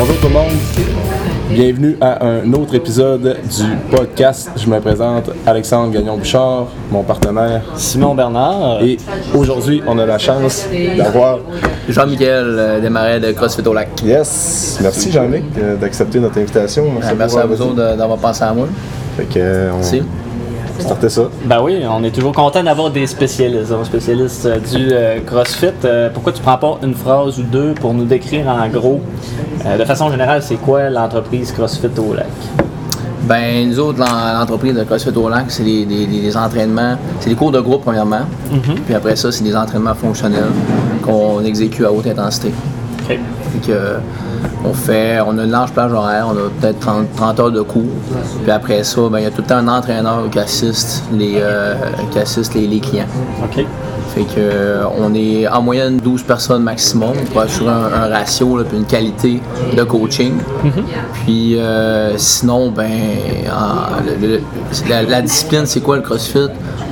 Bonjour tout le monde. Bienvenue à un autre épisode du podcast. Je me présente Alexandre Gagnon-Bouchard, mon partenaire. Simon Bernard. Et aujourd'hui, on a la chance d'avoir. Jean-Michel euh, Desmarais de CrossFit au lac. Yes! Merci Jean-Luc euh, d'accepter notre invitation. Merci à vous autres d'avoir pensé à moi. Fait que, euh, on Merci. Ça. Ben oui, on est toujours content d'avoir des spécialistes, un spécialiste euh, du euh, CrossFit. Euh, pourquoi tu prends pas une phrase ou deux pour nous décrire en gros, euh, de façon générale, c'est quoi l'entreprise CrossFit au lac? Ben, nous autres, l'en- l'entreprise de CrossFit au lac, c'est des, des- des entraînements, c'est des cours de groupe premièrement. Puis après ça, c'est des entraînements fonctionnels qu'on exécute à haute intensité. OK. Fait que, euh, on fait, on a une large plage horaire, on a peut-être 30, 30 heures de cours. Puis après ça, ben, il y a tout le temps un entraîneur qui assiste les, euh, qui assiste les, les clients. OK. Fait que euh, on est en moyenne 12 personnes maximum pour assurer un, un ratio là, puis une qualité de coaching. Puis euh, sinon, ben en- le- le- la, la discipline, c'est quoi le CrossFit?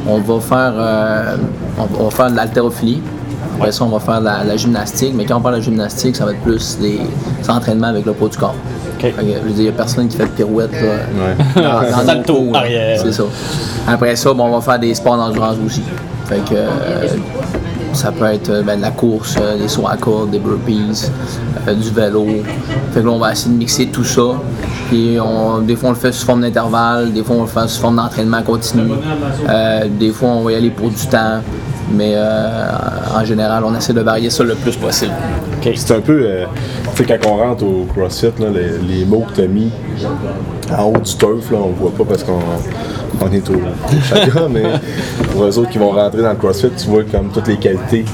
On va faire euh, on, on va faire de l'haltérophilie. Après ça, on va faire de la, la gymnastique, mais quand on parle de gymnastique, ça va être plus des, des entraînements avec le poids du corps. Que, je veux dire, il n'y a personne qui fait de pirouette. Là, Ouais. dans- dans Salto cours, arrière. C'est ça. Après ça, bon, on va faire des sports d'endurance aussi. Fait que euh, ça peut être euh, ben, de la course, euh, des sauts à corde, des burpees, euh, du vélo. Fait que là, on va essayer de mixer tout ça. Puis on, des fois, on le fait sous forme d'intervalle, des fois, on le fait sous forme d'entraînement continu. Euh, des fois, on va y aller pour du temps. Mais euh, en général, on essaie de varier ça le plus possible. C'est un peu, euh, tu sais, quand on rentre au CrossFit, là, les, les mots que tu as mis en haut du turf, là, on voit pas parce qu'on on est au chakra, mais pour eux autres qui vont rentrer dans le CrossFit, tu vois comme toutes les qualités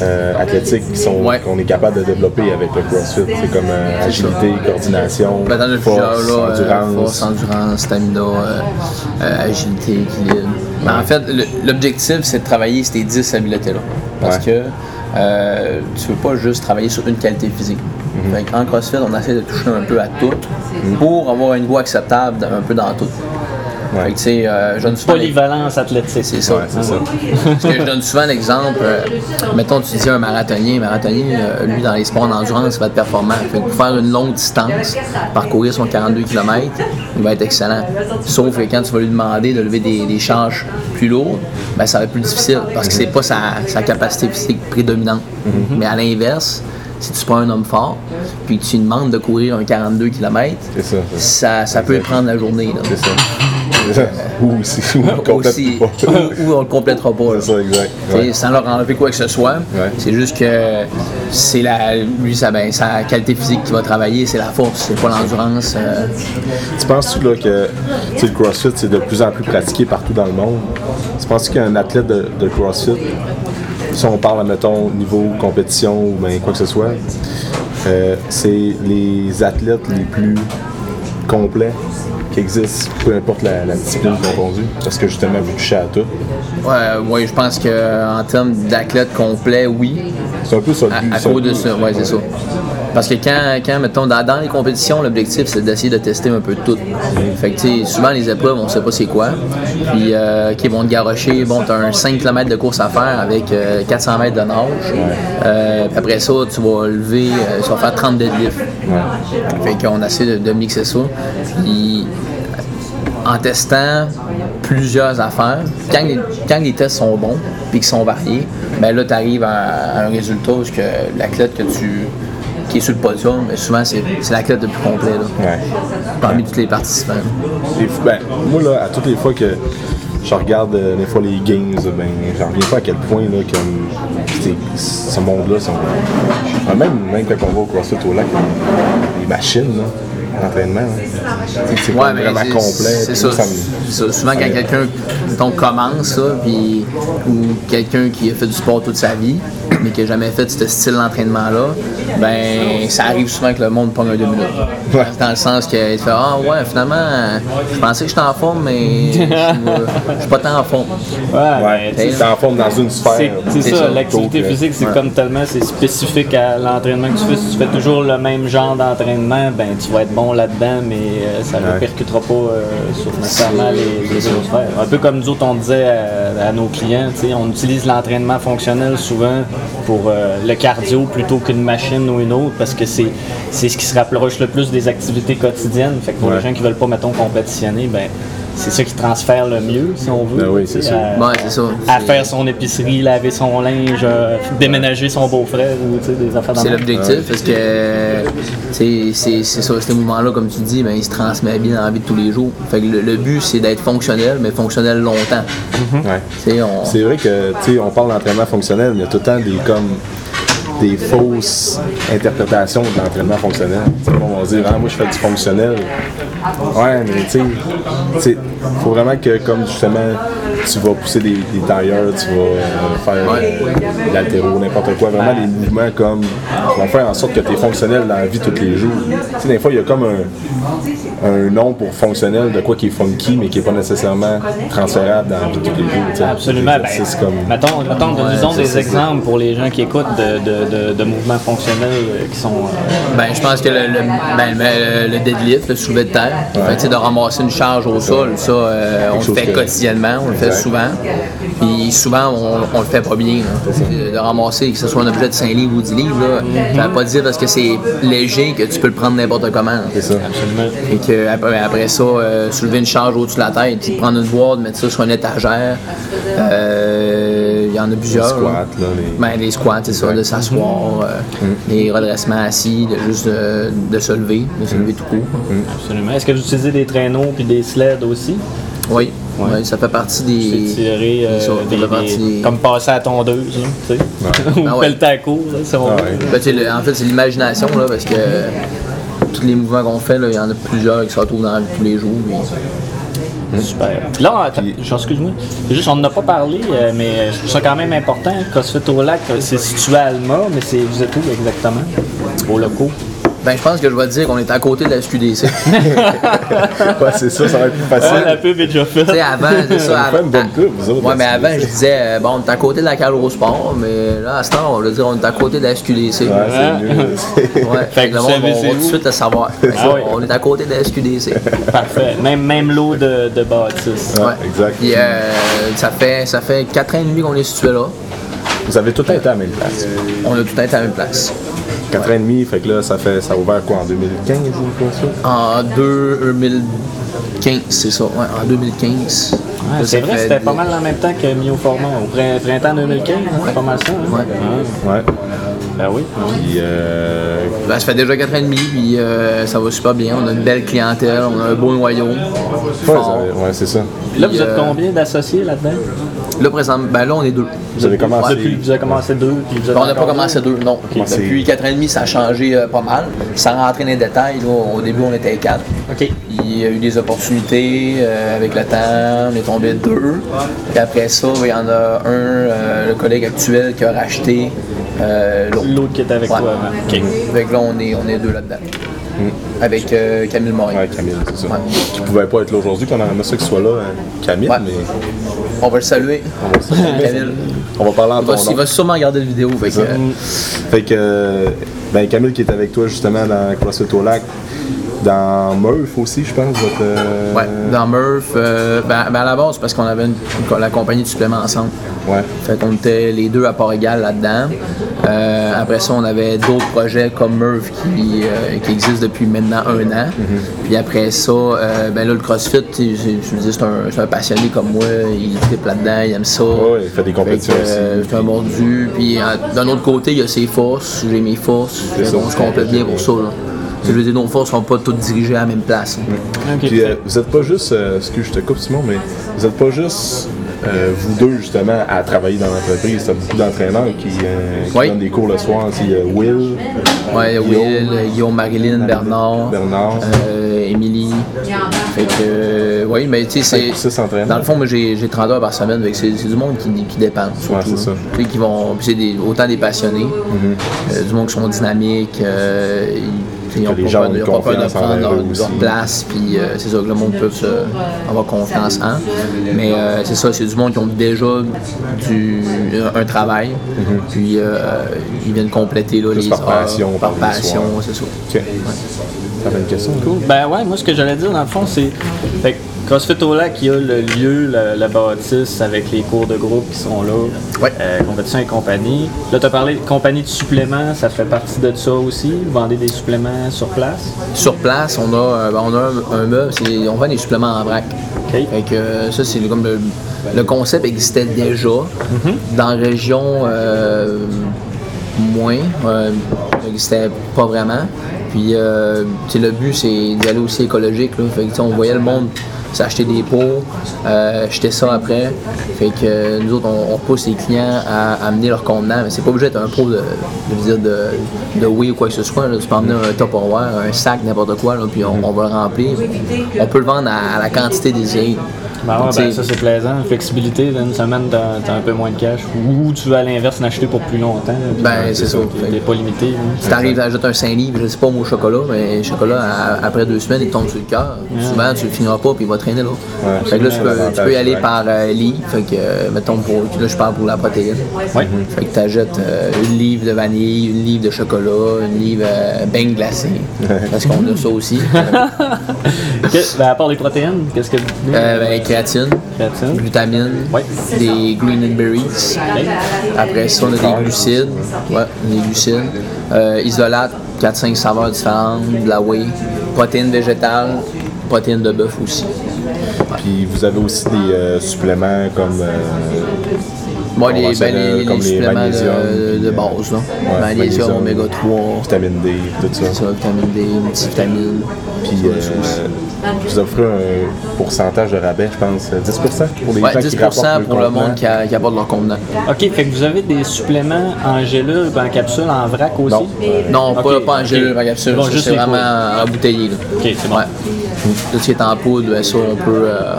euh, athlétiques qui sont Ouais. qu'on est capable de développer avec le CrossFit. C'est comme euh, agilité, coordination, force, là, endurance. force, endurance, stamina, euh, agilité, équilibre. Ben, en fait, l'objectif, c'est de travailler ces 10 habiletés-là. Parce Ouais. que euh, tu veux pas juste travailler sur une qualité physique. Mhm. En CrossFit, on essaie de toucher un peu à tout pour avoir un niveau acceptable un peu dans tout. Ouais. Fait que, euh, je donne souvent Polyvalence athlétique. c'est ça. Ouais, c'est ça. Parce que je donne souvent l'exemple, euh, mettons, tu dis un marathonien, un marathonien, euh, lui, dans les sports d'endurance, il va être performant. Fait que pour faire une longue distance, parcourir son 42 km, il va être excellent. Sauf que quand tu vas lui demander de lever des, des charges plus lourdes, ben, ça va être plus difficile parce que c'est pas sa, sa capacité physique prédominante. Mais à l'inverse, si tu prends un homme fort, puis que tu lui demandes de courir un 42 km, C'est ça. c'est ça. ça, ça peut lui prendre la journée. là. C'est ça. Ou aussi, ou on complète Aussi, pas. ou, ou on le complétera pas. C'est ça, exact. Ouais. Sans leur enlever quoi que ce soit. Ouais. C'est juste que c'est la, lui, sa, ben, sa qualité physique qui va travailler, c'est la force, c'est pas l'endurance. euh. Tu penses-tu là, que le CrossFit c'est de plus en plus pratiqué partout dans le monde? Tu penses qu'un athlète de, de CrossFit, si on parle, mettons, niveau compétition ou ben, quoi que ce soit, euh, c'est les athlètes les plus complets? Qui existent, peu importe la, la discipline confondue, parce que justement, vous touchez à tout. Ouais, ouais, je pense qu'en termes d'athlète complet, oui. C'est un peu ça le À, but. à un cause de ça, ouais, c'est ça. Parce que quand, quand mettons, dans, dans les compétitions, l'objectif, c'est d'essayer de tester un peu tout. Fait que, tu sais, souvent, les épreuves, on sait pas c'est quoi. Puis, euh, qui vont te garocher, bon, t'as un 5 km de course à faire avec euh, 400 mètres de nage. Euh, après ça, tu vas lever, euh, tu vas faire 30 deadlifts. Fait qu'on essaie de, de mixer ça. Puis, en testant plusieurs affaires, quand les, quand les tests sont bons puis qu'ils sont variés, ben là, tu arrives à, un résultat où que l'athlète que tu qui est sur le podium, ben souvent c'est c'est l'athlète le plus complet là, Ouais. parmi tous les participants. Et, ben, moi, là, à toutes les fois que je regarde euh, des fois les games, ben, j'en reviens pas à quel point là, comme, ce monde-là, sont- même, même quand on va au CrossFit au lac, les machines, là, l'entraînement, c'est pas mais vraiment complet. C'est ça, ça. Souvent, quand quelqu'un commence, puis, ou quelqu'un qui a fait du sport toute sa vie, mais qui n'a jamais fait ce style d'entraînement-là, ben ça arrive souvent que le monde prend un deux minutes. Ouais. Dans le sens qu'il fait Ah ouais, finalement, je pensais que j'étais en forme, mais je suis- suis pas tant en forme. Ouais, Ouais, tu en forme dans une sphère. C'est ça, ça. l'activité euh, physique, c'est ouais. comme tellement c'est spécifique à l'entraînement que tu fais. Si tu fais toujours le même genre d'entraînement, ben tu vas être bon là-dedans, mais euh, ça ne Ouais. répercutera pas euh, sur nécessairement les, les autres sphères. Un peu comme nous autres, on disait à, à nos clients, tu sais, on utilise l'entraînement fonctionnel souvent pour euh, le cardio plutôt qu'une machine ou une autre parce que c'est ce qui se rapproche le plus des activités quotidiennes. Fait que pour Ouais. les gens qui veulent pas, mettons, compétitionner, ben c'est ça qui transfère le mieux, si on veut. Ben oui, c'est. À, Ouais, ça. à C'est- faire son épicerie, laver son linge, euh, déménager son beau-frère ou des affaires C'est l'objectif parce que c'est c'est- c'est ça, ce mouvement-là, comme tu dis, ben, il se transmet bien dans la vie de tous les jours. Fait que le, le but, c'est d'être fonctionnel, mais fonctionnel longtemps. C'est vrai que, tu sais, on parle d'entraînement fonctionnel, mais il y a tout le temps des, comme, des fausses interprétations de l'entraînement fonctionnel. On va dire, ah, moi, je fais du fonctionnel. Ouais, mais tu sais, sais, faut vraiment que, comme justement, tu vas pousser des, des tailleurs, tu vas euh, faire de l'altéro, n'importe quoi. Vraiment des mouvements comme, qui vont faire en sorte que tu es fonctionnel dans la vie tous les jours. Tu sais, des fois, il y a comme un, un nom pour fonctionnel de quoi qui est funky, mais qui n'est pas nécessairement transférable dans la vie tous les jours. Absolument. Ben, C'est comme... mettons, mettons disons des exemples pour les gens qui écoutent de, de, de, de mouvements fonctionnels euh, qui sont. euh, Ben, je pense que le, le, ben, le- le deadlift, le soulevé de terre, fait sais, de ramasser une charge au sol, ça, euh, on le fait que- quotidiennement, on le fait souvent. Puis souvent, on, on le fait pas bien. là. De ramasser, que ce soit un objet de 5 livres ou 10 livres, là, ça veut pas dire parce que c'est léger que tu peux le prendre n'importe comment. C'est ça. absolument. Et que après, après ça, euh, soulever une charge au-dessus de la tête, puis prendre une boîte, mettre ça sur une étagère. Euh, Il y en a plusieurs. squats, là. là, les- Ben, les squats, c'est ça, de s'asseoir, euh, les redressements assis, de juste de, de se lever, de se lever tout court. Absolument. Est-ce que vous utilisez des traîneaux puis des sleds aussi? Oui, oui, ça fait partie des. S'étirer, euh, des sortes, des- ça fait partie des- des- comme passer à la tondeuse, là, tu sais. Ou Ah ouais. pelleter à court, là, si on Ah veut. ouais. Ben, le- en fait, c'est l'imagination, là, parce que tous les mouvements qu'on fait, il y en a plusieurs qui se retrouvent dans la vie de tous les jours. mais- Super. Là, excuse-moi. Juste, on n'en a pas parlé, euh, mais je trouve ça quand même important. CrossFit au lac, euh, c'est situé à Alma, mais c'est vous êtes où exactement? Au locaux. Ben, je pense que je vais te dire qu'on est à côté de la SQDC. Ouais, c'est ça, ça va être plus Ah, la facile. pub est déjà faite. Tu sais, avant, c'est ça. Avant- une bonne pub, vous autres, Ouais, mais la avant, je disais, euh, bon, on est à côté de la Sport, mais là, à ce temps, on va dire, on est à côté de la SQDC. Ouais, c'est mieux. Ouais, fait que le monde va- tout de suite le savoir. Ah oui. On est à côté de la SQDC. Parfait. Même, même lot de, de bâtisses. Ouais, Ouais. exact. Puis euh, ça fait ça fait 4 ans et demi qu'on est situé là. Vous avez tout été à la même place. On a tout été à la même place. 4 ans et demi, fait que là, ça fait ça a ouvert quoi en 2015 ou quoi ça? En 2015, c'est ça. Ouais, en 2015. Ouais, Là, c'est vrai, c'était pas mal en même temps que Mio Format. Au prin- printemps 2015, hein, c'était pas mal ça. Hein? Ouais. Ah, Ouais. ben oui. oui. Puis, euh, Ben, ça fait déjà 4 ans et demi, puis euh, ça va super bien. On a une belle clientèle, on a un beau noyau. ouais, c'est ça. Là, vous êtes euh, combien d'associés là-dedans? Là, présentement, ben là, on est deux. Vous avez commencé. Depuis, vous avez commencé deux, puis vous on n'a pas commencé deux, non. Depuis 4 ans et demi, ça a changé euh, pas mal. Sans rentrer dans les détails, là, au début, on était quatre. OK. Il y a eu des opportunités euh, avec le temps, on est tombé deux. Puis après ça, il y en a un, euh, le collègue actuel, qui a racheté l'autre. L'autre qui était avec Ouais. toi avant. OK. Là, on est, on est deux là-dedans. Avec euh, Camille Morin. Ouais, Camille, c'est ça. Ouais. Qui pouvait pas être là aujourd'hui, qu'on aimerait ça qu'il soit là, hein, Camille, Ouais. mais On va le saluer. on va, Camille. on va parler en Il va, il va sûrement regarder la vidéo. Fait que, ça. Fait que, euh, ben Camille qui est avec toi justement dans CrossFit au lac, dans Murph aussi, je pense, votre. euh, ouais, dans Murph, euh, ben, ben à la base, parce qu'on avait une- la compagnie de suppléments ensemble. Ouais. Fait qu'on était les deux à part égale là-dedans. Euh, après ça, on avait d'autres projets comme Murph qui, euh, qui existent depuis maintenant un an. Puis après ça, ben là, le CrossFit, je me dis, c'est un, passionné comme moi, il tripe là-dedans, il aime ça. Ouais, il fait des compétitions Fait que, aussi. C'est un mordu. Puis d'un autre côté, il y a ses forces, j'ai mes forces. Qu'on se complète bien pour ça. Là. Veux dire, nos forces sont pas toutes dirigées à la même place. Puis euh, vous êtes pas juste, euh, excuse, je te coupe Simon, mais vous êtes pas juste euh, vous deux justement à travailler dans l'entreprise. T'as beaucoup d'entraîneurs qui, euh, qui Oui. donnent des cours le soir. Il y a Will, Ouais, il y a Will, Guillaume, Marilyn, Bernard, Bernard. euh, Émilie. Fait que, euh, oui, mais tu sais, c'est. Dans le fond, moi, j'ai j'ai 30 heures par semaine, c'est du monde qui, surtout, Ouais, c'est ça. Tu sais, qui vont. puis c'est des- autant des passionnés, euh, du monde qui sont dynamiques, euh, ils- Que les gens ont confiance prendre envers leur, leur place, puis euh, c'est ça que le monde peut se, avoir confiance en. Mais euh, c'est ça, c'est du monde qui ont déjà du, un travail, puis euh, ils viennent compléter là, les par heures, passion, par passion, c'est ça. Ok. T'avais une question? Cool. Ben ouais, moi ce que j'allais dire dans le fond, c'est. CrossFit au lac, il y a le lieu, la, la bâtisse avec les cours de groupe qui sont là, Ouais. euh, compétition et compagnie. Là, tu as parlé de compagnie de suppléments, ça fait partie de ça aussi. Vous vendez des suppléments sur place? Sur place, on a, euh, ben, on a un, meuble, on vend des suppléments en vrac. OK. Fait que euh, ça, c'est comme le, le concept existait déjà. Dans la région, euh, moins. Euh, n'existait pas vraiment. Puis, le but, c'est d'y aller aussi écologique. Là. Fait que, on voyait le monde s'acheter des pots, euh, jeter ça après. Fait que euh, nous autres, on, pousse les clients à, amener leur contenant. Mais c'est pas obligé d'être un pot de, de, de, whey ou quoi que ce soit. là. Tu peux emmener un Tupperware, un sac, n'importe quoi, là, puis on, on va le remplir. On peut le vendre à, à la quantité désirée. Ben ouais, ben ça c'est plaisant. Flexibilité, une semaine, t'as t'as un peu moins de cash. Ou tu veux à l'inverse l'acheter pour plus longtemps. Ben, c'est ça. T'es pas limité. Si t'arrives à ajouter un 5 livres, je sais pas au chocolat, mais le chocolat, à- après deux semaines, il tombe sur le cœur. Souvent, tu le finiras pas, puis il va traîner là. Ouais, fait que là, tu peux, tu peux y aller par euh, livre. Fait que, euh, mettons, pour, là, je parle pour la protéine. Ouais. Fait que t'achètes euh, une livre de vanille, une livre de chocolat, une livre euh, beignes glacé. Parce qu'on a ça aussi. Ben, à part les protéines, qu'est-ce que. Euh, ben, créatine, Créatine. glutamine, Ouais. des green and berries. Après ça, on a des glucides. Ouais, des glucides. Euh, isolate, 4-5 saveurs différentes, de la whey. Protéines végétales, protéines de bœuf aussi. Puis vous avez aussi des euh, suppléments comme. Euh, Moi, les, ben, les, comme les suppléments magnésium, de, de puis, base, là. ouais, magnésium, magnésium. oméga 3, vitamine D, tout ça. ça, vitamine D, multivitamine. Puis euh, vous offrez un pourcentage de rabais, je pense, 10% pour les Ouais, gens 10% qui rapportent pour le contenant. monde qui, a- qui apporte leur contenant. Ok, fait que vous avez des suppléments en gélule, en capsule, en vrac aussi? Non. Non, pas, en gélule, en capsule. Bon, c'est vraiment embouteillé. Là. Ok, c'est bon. Ouais. Tout ce qui est en poudre, ben, ça, on peut. euh,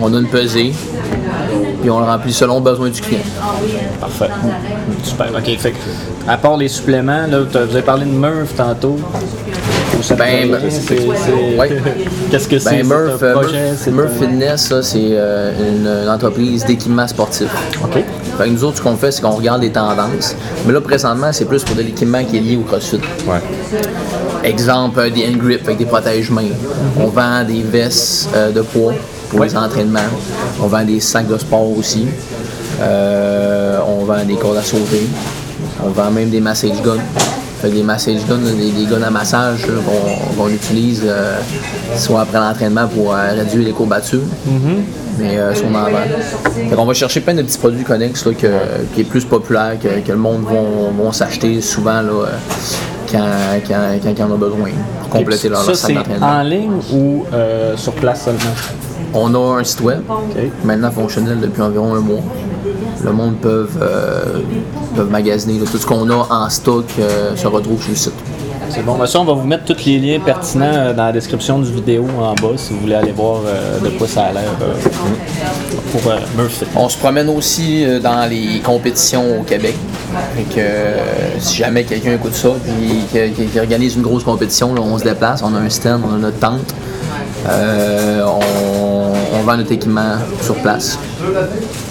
on a une pesée, puis on le remplit selon le besoin du client. Parfait. Super. OK. Fait que, à part les suppléments, là, vous avez parlé de Murph tantôt. Ben, ouais. Qu'est-ce que c'est? Ben, c'est Murph, Murph, Fitness, c'est une, entreprise d'équipement sportif. OK. Fait que nous autres, ce qu'on fait, c'est qu'on regarde les tendances. Mais là, présentement, c'est plus pour de l'équipement qui est lié au CrossFit. Ouais. Exemple, des hand grips avec des protège-mains. On vend des vestes euh, de poids pour les entraînements. On vend des sacs de sport aussi. Euh, on vend des cordes à sauter. On vend même des massage guns. Fait que des massage guns, des, des guns à massage qu'on qu'on utilise euh, soit après l'entraînement pour euh, réduire les courbatures. Mais euh, on en vend. Fait qu'on va chercher plein de petits produits connexes là, que- qui est plus populaire, que, que le monde vont, vont s'acheter souvent là, quand, quand, quand en ont besoin pour compléter leur, Ça, leur c'est d'entraînement. en ligne ou sur place seulement? On a un site web, maintenant fonctionnel depuis environ un mois. Le monde peut euh, peuvent magasiner. là. Tout ce qu'on a en stock euh, se retrouve sur le site. C'est bon. Ça, on va vous mettre tous les liens pertinents euh, dans la description du vidéo en bas si vous voulez aller voir euh, de quoi ça a l'air euh, pour euh, Murph. On se promène aussi euh, dans les compétitions au Québec. Fait que euh, si jamais quelqu'un écoute ça et qui, qui- qui organise une grosse compétition, là, on se déplace, on a un stand, on a notre tente. Euh, on, on vend notre équipement sur place.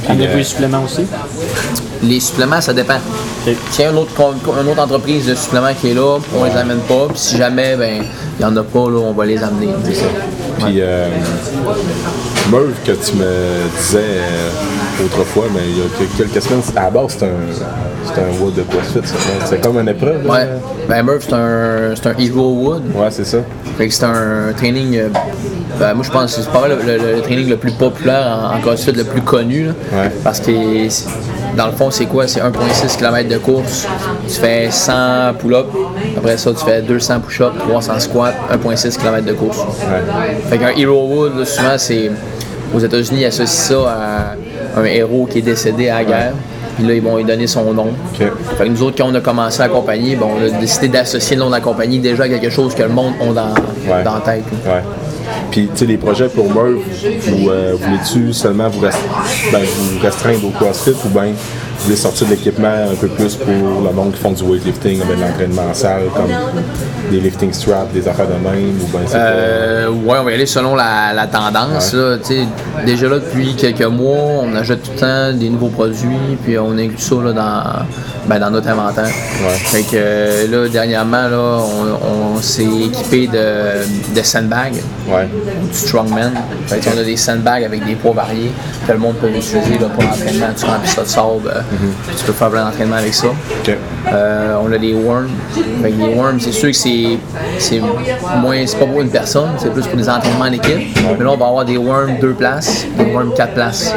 Amenez-vous les suppléments aussi? Les suppléments, ça dépend. Ok. S'il y a une autre, com- une autre entreprise de suppléments qui est là, on les amène pas. Puis si jamais ben il y en a pas, là, on va les amener. Puis euh, Merv, que tu me disais euh, autrefois, mais il y a quelques semaines, à la base, c'est un, c'est un wood de CrossFit? C'est comme une épreuve. là? Ouais. Ben Murph, c'est un, c'est un Hero Wood. Ouais, c'est ça. Fait que c'est un training. Ben, moi, je pense que c'est pas le, le- le training le plus populaire en, en CrossFit, le plus connu. là. Ouais. Parce que dans le fond, c'est quoi? C'est 1,6 km de course. Tu fais 100 pull-ups. Après ça, tu fais 200 push-ups, 300 squats, 1,6 km de course. Ouais. Fait qu'un Hero Wood, là, souvent, c'est. Aux États-Unis, ils associent ça à un héros qui est décédé à la guerre. Puis là, ils vont lui donner son nom. Fait que nous autres, quand on a commencé à accompagner, bon, on a décidé d'associer le nom de la compagnie déjà à quelque chose que le monde a dans, Ouais. dans la tête. Ouais. Puis, tu sais, les projets pour vous euh, voulez-tu seulement vous, rest- ben, vous restreindre au CrossFit ou bien vous voulez sortir de l'équipement un peu plus pour le monde qui font du weightlifting, de l'entraînement en salle, comme des lifting straps, des affaires de même, ou bien c'est Euh, ouais, on va y aller selon la, la tendance. là. Déjà là, depuis quelques mois, on achète tout le temps des nouveaux produits, puis on inclut ça là, dans, ben, dans notre inventaire. Ouais. Fait que euh, là, dernièrement, là, on, on s'est équipé de, de sandbags, Ouais. du strongman. Fait que on a des sandbags avec des poids variés que le monde peut utiliser là, pour l'entraînement. Tu remplis ça de sable, euh, puis tu peux faire plein d'entraînement avec ça. Euh, on a des worms. Fait que les worms, c'est sûr que c'est, c'est moins, c'est pas pour une personne, c'est plus pour des entraînements en équipe. Mais là, on va avoir des worms deux places, des worms quatre places.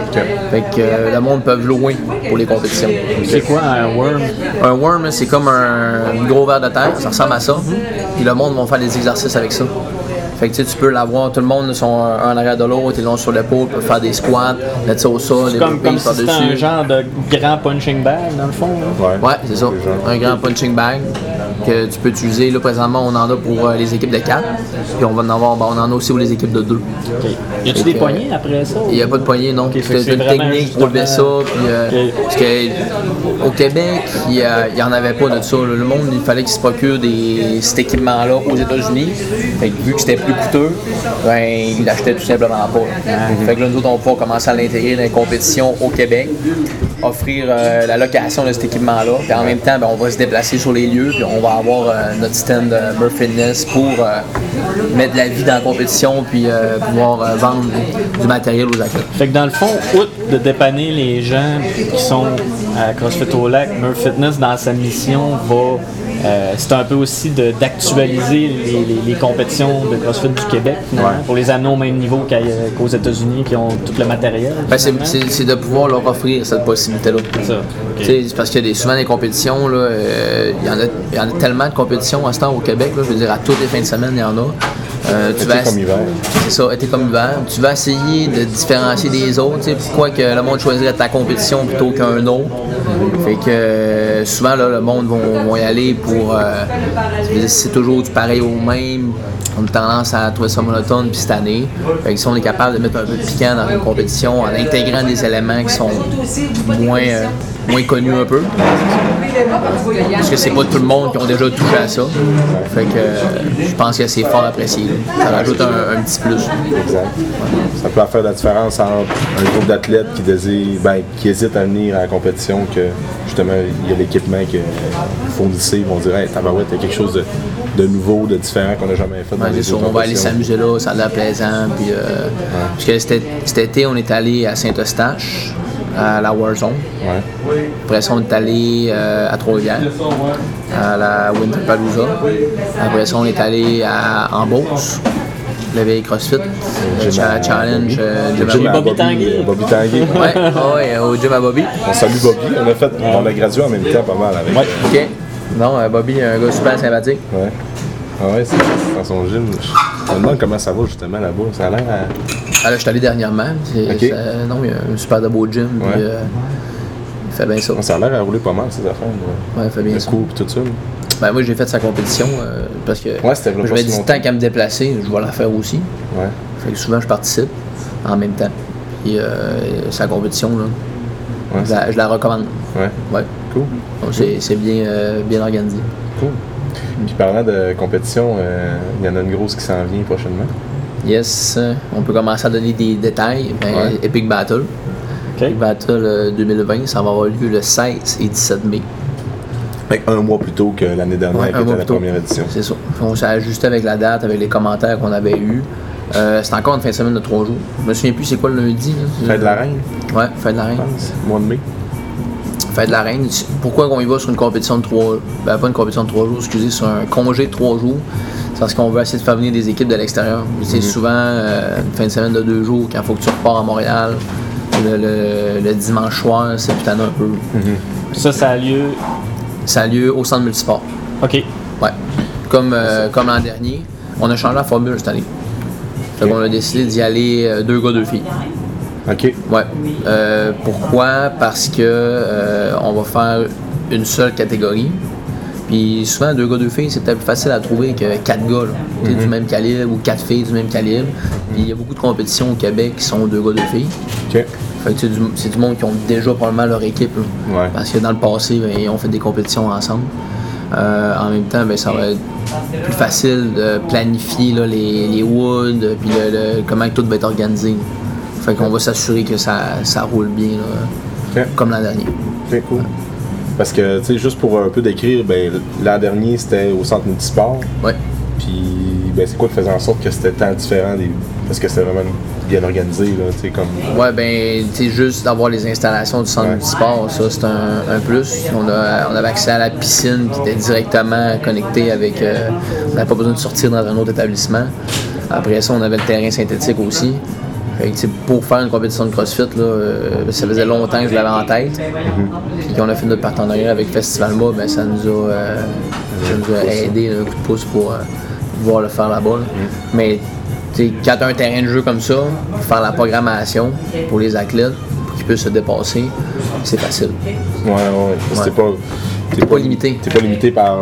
Fait que euh, le monde peut louer pour les compétitions. C'est quoi un worm? Un worm, c'est comme un gros verre de terre, ça ressemble à ça. Puis le monde va faire des exercices avec ça. Fait que tu sais, tu peux l'avoir, tout le monde, sont un en arrière de l'autre, ils l'ont sur l'épaule, peut faire des squats, mettre ça au sol, des Comme, comme si c'était un par-dessus. genre de grand punching bag, dans le fond. là. Ouais. Ouais, c'est ça. Un grand punching bag que tu peux utiliser. Là, présentement, on en a pour euh, les équipes de 4. Puis on va en avoir, ben, on en a aussi pour les équipes de 2. Ok. Y a-tu des poignées après ça? Il n'y a pas de poignée, non. que C'est une technique pour lever ça. Puis, euh. Parce que au Québec, il n'y en avait pas de ça. Le monde, il fallait qu'il se procure des, cet équipement-là aux États-Unis. Fait que vu que c'était plus coûteux, ben, il l'achetait tout simplement pas. Fait que là, nous autres, on va pouvoir commencer à l'intégrer dans les compétitions au Québec, offrir euh, la location de cet équipement-là. Puis en même temps, ben, on va se déplacer sur les lieux, puis on va avoir euh, notre stand euh, Murph Fitness pour mettre la vie dans la compétition, puis euh, pouvoir euh, vendre du matériel aux athlètes. Fait que dans le fond, outre de dépanner les gens qui sont à CrossFit au lac, Murph Fitness, dans sa mission, va. Euh, c'est un peu aussi d'actualiser les, les- les compétitions de CrossFit du Québec, Ouais. pour les amener au même niveau qu'aux États-Unis qui ont tout le matériel. Ben, c'est, de pouvoir leur offrir cette possibilité-là. c'est parce qu'il y a des, souvent des compétitions, euh, il, y en a, il y en a tellement de compétitions à ce temps au Québec, là, je veux dire, à toutes les fins de semaine, il y en a. Euh, tu vas- comme hiver. C'est ça, été comme hiver. Tu vas essayer de différencier des autres. Pourquoi que le monde choisirait ta compétition plutôt qu'un autre? Fait que euh, souvent, là, le monde va, va y aller pour. euh, c'est toujours du pareil au même. On a tendance à trouver ça monotone puis cette année. Fait que si on est capable de mettre un peu de piquant dans une compétition en intégrant des éléments qui sont moins, euh, moins connus un peu. Parce que c'est pas tout le monde qui ont déjà touché à ça. Fait que euh, je pense que c'est fort apprécié. là. Ça rajoute un, un petit plus. Exact. Ça peut faire la différence entre un groupe d'athlètes qui désire, ben, qui hésite à venir à la compétition que justement il y a l'équipement que fournissez, ils vont dire hey, tabarouette, il y a quelque chose de, de nouveau, de différent qu'on n'a jamais fait dans Ouais, les on va aller s'amuser là, ça a l'air plaisant. Puis, euh, Parce que cet été, on est allé à Saint-Eustache, à la Warzone. Ouais. Après ça, on est allé euh, à Trois-Rivières, à la Winterpalooza. Après ça, on est allé à, en Beauce, le vieil CrossFit, le cha- Challenge, euh, Gym à Jim à Bobby Bobby, Tanguy. euh, Bobby Tanguy. Ouais, ouais, au gym à Bobby. On salue Bobby. On a fait, on a gradué en même temps pas mal avec. Ouais. OK. Non, euh, Bobby, un gars super sympathique. Ouais. Ah ouais, c'est dans son gym. Je me demande comment ça va justement là-bas. Ça a l'air à. Ah, là, je suis allé dernièrement. Non, il y a un super de beau gym. puis, euh, il fait bien ça. Ça a l'air à rouler pas mal ces affaires. Ouais, il fait bien Le ça. tout ça. Ben, moi, j'ai fait sa compétition euh, parce que Ouais, je me dis tant qu'à me déplacer, je vais la faire aussi. Ouais. Fait que souvent, je participe en même temps. Puis euh, sa compétition, là, Ouais, je, la, je la recommande. Ouais. Ouais. Cool. C'est bien, bien organisé. Cool. Puis parlant de compétition, il y en a une grosse qui s'en vient prochainement. Yes, euh, on peut commencer à donner des détails. Ben, Ouais. Epic Battle. Epic Battle euh, 2020, ça va avoir lieu le 16 et 17 mai. Fait un mois plus tôt que l'année dernière, Ouais, qui était la tôt. première édition. C'est ça. On s'est ajusté avec la date, avec les commentaires qu'on avait eus. Euh, c'est encore une fin de semaine de trois jours. Je me souviens plus c'est quoi le lundi. là. Fête de la Reine, Ouais, fête de la reine. Mois de mai. Fête de la reine. Pourquoi on y va sur une compétition de trois Ben pas une compétition de trois jours, excusez, sur un congé de trois jours? C'est parce qu'on veut essayer de faire venir des équipes de l'extérieur. C'est Mhm. souvent euh, une fin de semaine de deux jours quand il faut que tu repars à Montréal. Le, le- le dimanche soir, c'est putain un peu. Ça, ça a lieu? Ça a lieu au centre multisport. OK. Ouais. Comme, euh, comme l'an dernier, on a changé la formule cette année. Fait qu'on a décidé d'y aller euh, deux gars, deux filles. OK. Ouais. Euh, pourquoi? Parce que euh, on va faire une seule catégorie. Puis souvent, deux gars, deux filles, c'est peut-être plus facile à trouver que quatre gars là, du même calibre ou quatre filles du même calibre. Puis il y a beaucoup de compétitions au Québec qui sont deux gars, deux filles. OK. Fait que c'est du, c'est du monde qui ont déjà probablement leur équipe. là. Ouais. Parce que dans le passé, ben, ils ont fait des compétitions ensemble. Euh, en même temps, ben, ça va être plus facile de planifier là, les, les woods, puis le, le- comment tout va être organisé. Fait qu'on va s'assurer que ça, ça roule bien, là, comme l'an dernier. OK, cool. Parce que, tu sais, juste pour un peu décrire, ben, l'an dernier, c'était au centre multisport. Ouais. Puis, ben, c'est quoi qui faisait en sorte que c'était tant différent des. Parce que c'était vraiment bien organisé, là, tu sais, comme. Ouais, ben, tu sais, juste d'avoir les installations du centre Ouais. multisport, ça, c'est un, un plus. On, a, on avait accès à la piscine qui était directement connectée avec. euh, on n'avait pas besoin de sortir dans un autre établissement. Après ça, on avait le terrain synthétique aussi. Fait que, pour faire une compétition de CrossFit, là, euh, ça faisait longtemps que je l'avais en tête. Puis qu'on a fait notre partenariat avec Festival Mo, ben, ça nous a, euh, ça nous a aidé, un coup de pouce pour euh, pouvoir le faire là-bas. là. Mais tu sais, quand tu as un terrain de jeu comme ça, faire la programmation pour les athlètes, pour qu'ils puissent se dépasser, c'est facile. Ouais, ouais. T'es pas. T'es pas limité. T'es pas limité par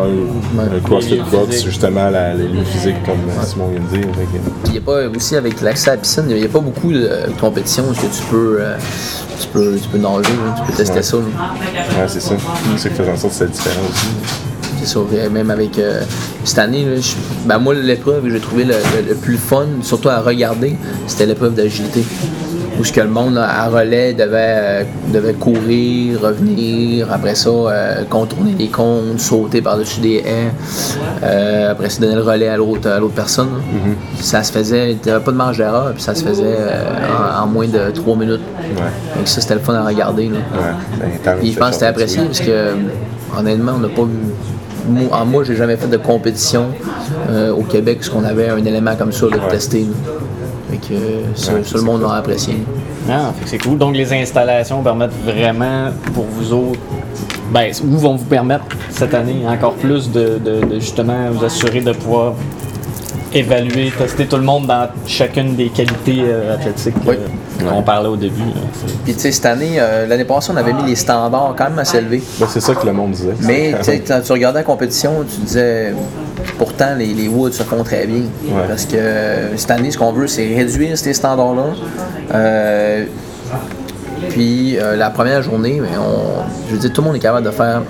CrossFit Les lieux Box, justement, la, les lieux physiques, comme euh, Simon vient de dire. Que- Il y a pas aussi avec l'accès à la piscine, il n'y a pas beaucoup de compétitions où est-ce que tu peux, euh, tu peux, tu peux nager, là, tu peux tester Ouais. ça. là. Ouais, c'est ça. C'est ça qui faisait en sorte que c'était différent aussi. C'est ça, euh, même avec euh, cette année, là, je- ben moi l'épreuve que j'ai trouvé le, le- le plus fun, surtout à regarder, c'était l'épreuve d'agilité. Où ce que le monde à relais devait, euh, devait courir, revenir, après ça euh, contourner les cônes, sauter par-dessus des haies, euh, après ça donner le relais à l'autre à l'autre personne. là. Ça se faisait, il n'y avait pas de marge d'erreur, puis ça se faisait en, en moins de trois minutes. Ouais. Donc ça c'était le fun à regarder. Là. Ouais. Ben, Puis je pense que c'était apprécié parce que honnêtement, on n'a pas vu. Moi, en moi, j'ai jamais fait de compétition euh, au Québec parce qu'on avait un élément comme ça de tester. là. Fait que ça, Ouais, ça, le monde l'a apprécié. Ah, fait que c'est cool. Donc les installations permettent vraiment pour vous autres, ben, ou vont vous permettre cette année encore plus de, de- de justement vous assurer de pouvoir évaluer, tester tout le monde dans chacune des qualités euh, athlétiques Oui. euh, qu'on parlait au début. là. Puis tu sais, cette année, euh, l'année passée, on avait mis les standards quand même assez élevés. Ben, c'est ça que le monde disait. Mais tu sais, quand tu regardais la compétition, tu disais pourtant les, les Woods se font très bien. Ouais. Parce que euh, cette année, ce qu'on veut, c'est réduire ces standards-là. Euh, puis euh, la première journée, mais on, je veux dire, tout le monde est capable de faire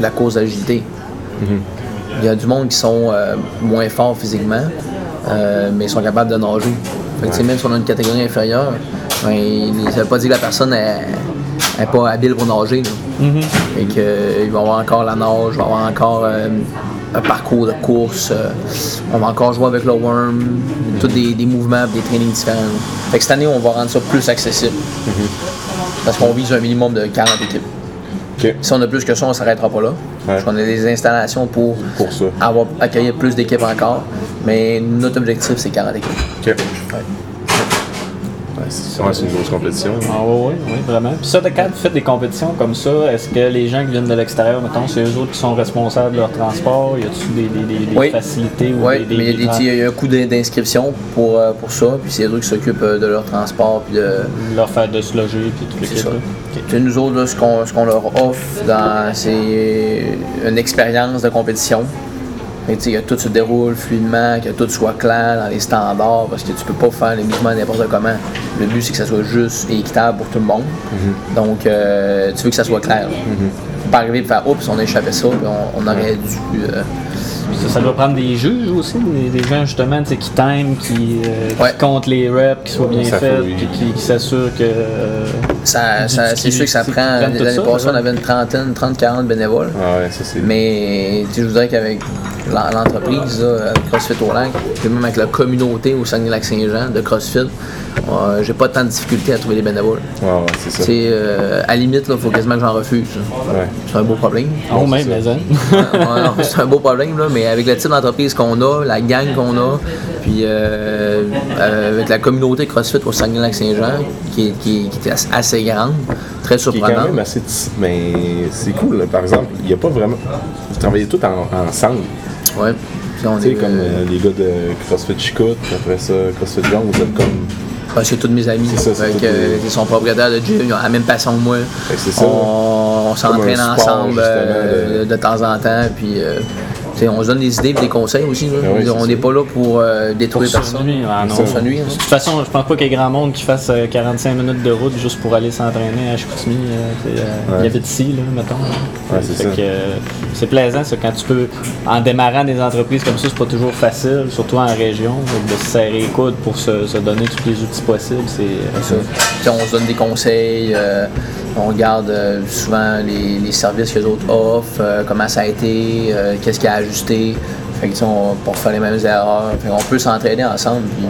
la course d'agilité. Il y a du monde qui sont euh, moins forts physiquement, euh, mais ils sont capables de nager. Fait que, même si on a une catégorie inférieure, ben, ça ne veut pas dire que la personne n'est pas habile pour nager. il va y avoir encore la nage, il va y avoir encore un parcours de course, euh, on va encore jouer avec le worm, tous des, des mouvements, des trainings différents. Fait que cette année, on va rendre ça plus accessible. Parce qu'on vise un minimum de 40 équipes. Si on a plus que ça, on s'arrêtera pas là. Parce qu'on a des installations pour, avoir, accueillir plus d'équipes encore. Mais notre objectif, c'est 40 équipes. Ouais, c'est ouais, c'est une grosse compétition. Ah oui, oui, oui, vraiment. Puis ça, quand vous faites des compétitions comme ça, est-ce que les gens qui viennent de l'extérieur, mettons, c'est eux autres qui sont responsables de leur transport? Y a-tu des, des, des, des Oui. facilités ou Oui, des, des, mais il y a, des, des petits- il y a un coût d'in- d'inscription pour, euh, pour ça. Puis c'est eux qui s'occupent euh, de leur transport. Puis de, leur faire de se loger puis tout le C'est kit, ça. là? Ok. Tu sais, nous autres, là, ce qu'on leur offre, dans, c'est une expérience de compétition. Fait que, tu sais, que tout se déroule fluidement, que tout soit clair dans les standards, parce que tu peux pas faire les mouvements n'importe comment. Le but, c'est que ça soit juste et équitable pour tout le monde. Donc, euh, tu veux que ça soit clair. là. Faut pas arriver et faire Oups, on a échappé ça, puis on, on aurait dû. euh, ça, ça doit prendre des juges aussi, des, des gens justement tu sais, qui t'aiment, qui, euh, qui comptent les reps, qui soient bien Ça faits, oui. puis qui, qui s'assurent que. euh, ça, ça- c'est sûr que ça prend. passées, ça, on avait une trentaine, 30-40 bénévoles. Ah ouais, ça c'est. Mais je vous dirais qu'avec l'en- l'entreprise, CrossFit au lac, puis même avec la communauté au Saguenay-Lac-Saint-Jean de CrossFit, euh, j'ai pas tant de difficulté à trouver des bénévoles. Ouais, ouais, c'est ça. Euh, à la limite, il faut quasiment que j'en refuse. Ouais. C'est un beau problème. Oh, même, mais hein. C'est un beau problème, là, mais avec le type d'entreprise qu'on a, la gang qu'on a, puis euh, euh, avec la communauté CrossFit au Saguenay-Lac-Saint-Jean, qui, est- qui, est- qui est assez- grande, très Qui est quand surprenante. même assez. petit, Mais c'est cool, là. par exemple. Il n'y a pas vraiment. Vous travaillez tous en- ensemble. On Tu sais, comme euh, les gars de CrossFit Chicout, après ça, CrossFit Young, vous êtes comme. Ah, c'est tous mes amis. Ça, c'est Fait tous que, les- ils sont propriétaires de gym, ils ont la même passion que moi. Ça. On, on s'entraîne ensemble euh, de... de- temps en temps. Puis, euh, on se donne des idées et des conseils aussi. là. Oui, on c'est n'est pas là pour euh, Pour détruire se personne. ah non. Pour De hein. toute façon, je pense pas qu'il y ait grand monde qui fasse euh, 45 minutes de route juste pour aller s'entraîner à Chicoutimi. euh, euh, Ouais. Il habite ici, là, mettons. Ouais, c'est euh, c'est plaisant, ça, quand tu peux, en démarrant des entreprises comme ça, c'est pas toujours facile, surtout en région, de se serrer les coudes pour se, se donner tous les outils possibles, c'est euh, on se donne des conseils, euh, on regarde euh, souvent les, les services que les autres offrent, euh, comment ça a été, euh, qu'est-ce qui a ajusté. Fait que, on, pour faire les mêmes erreurs. Fait qu'on peut s'entraider ensemble. Puis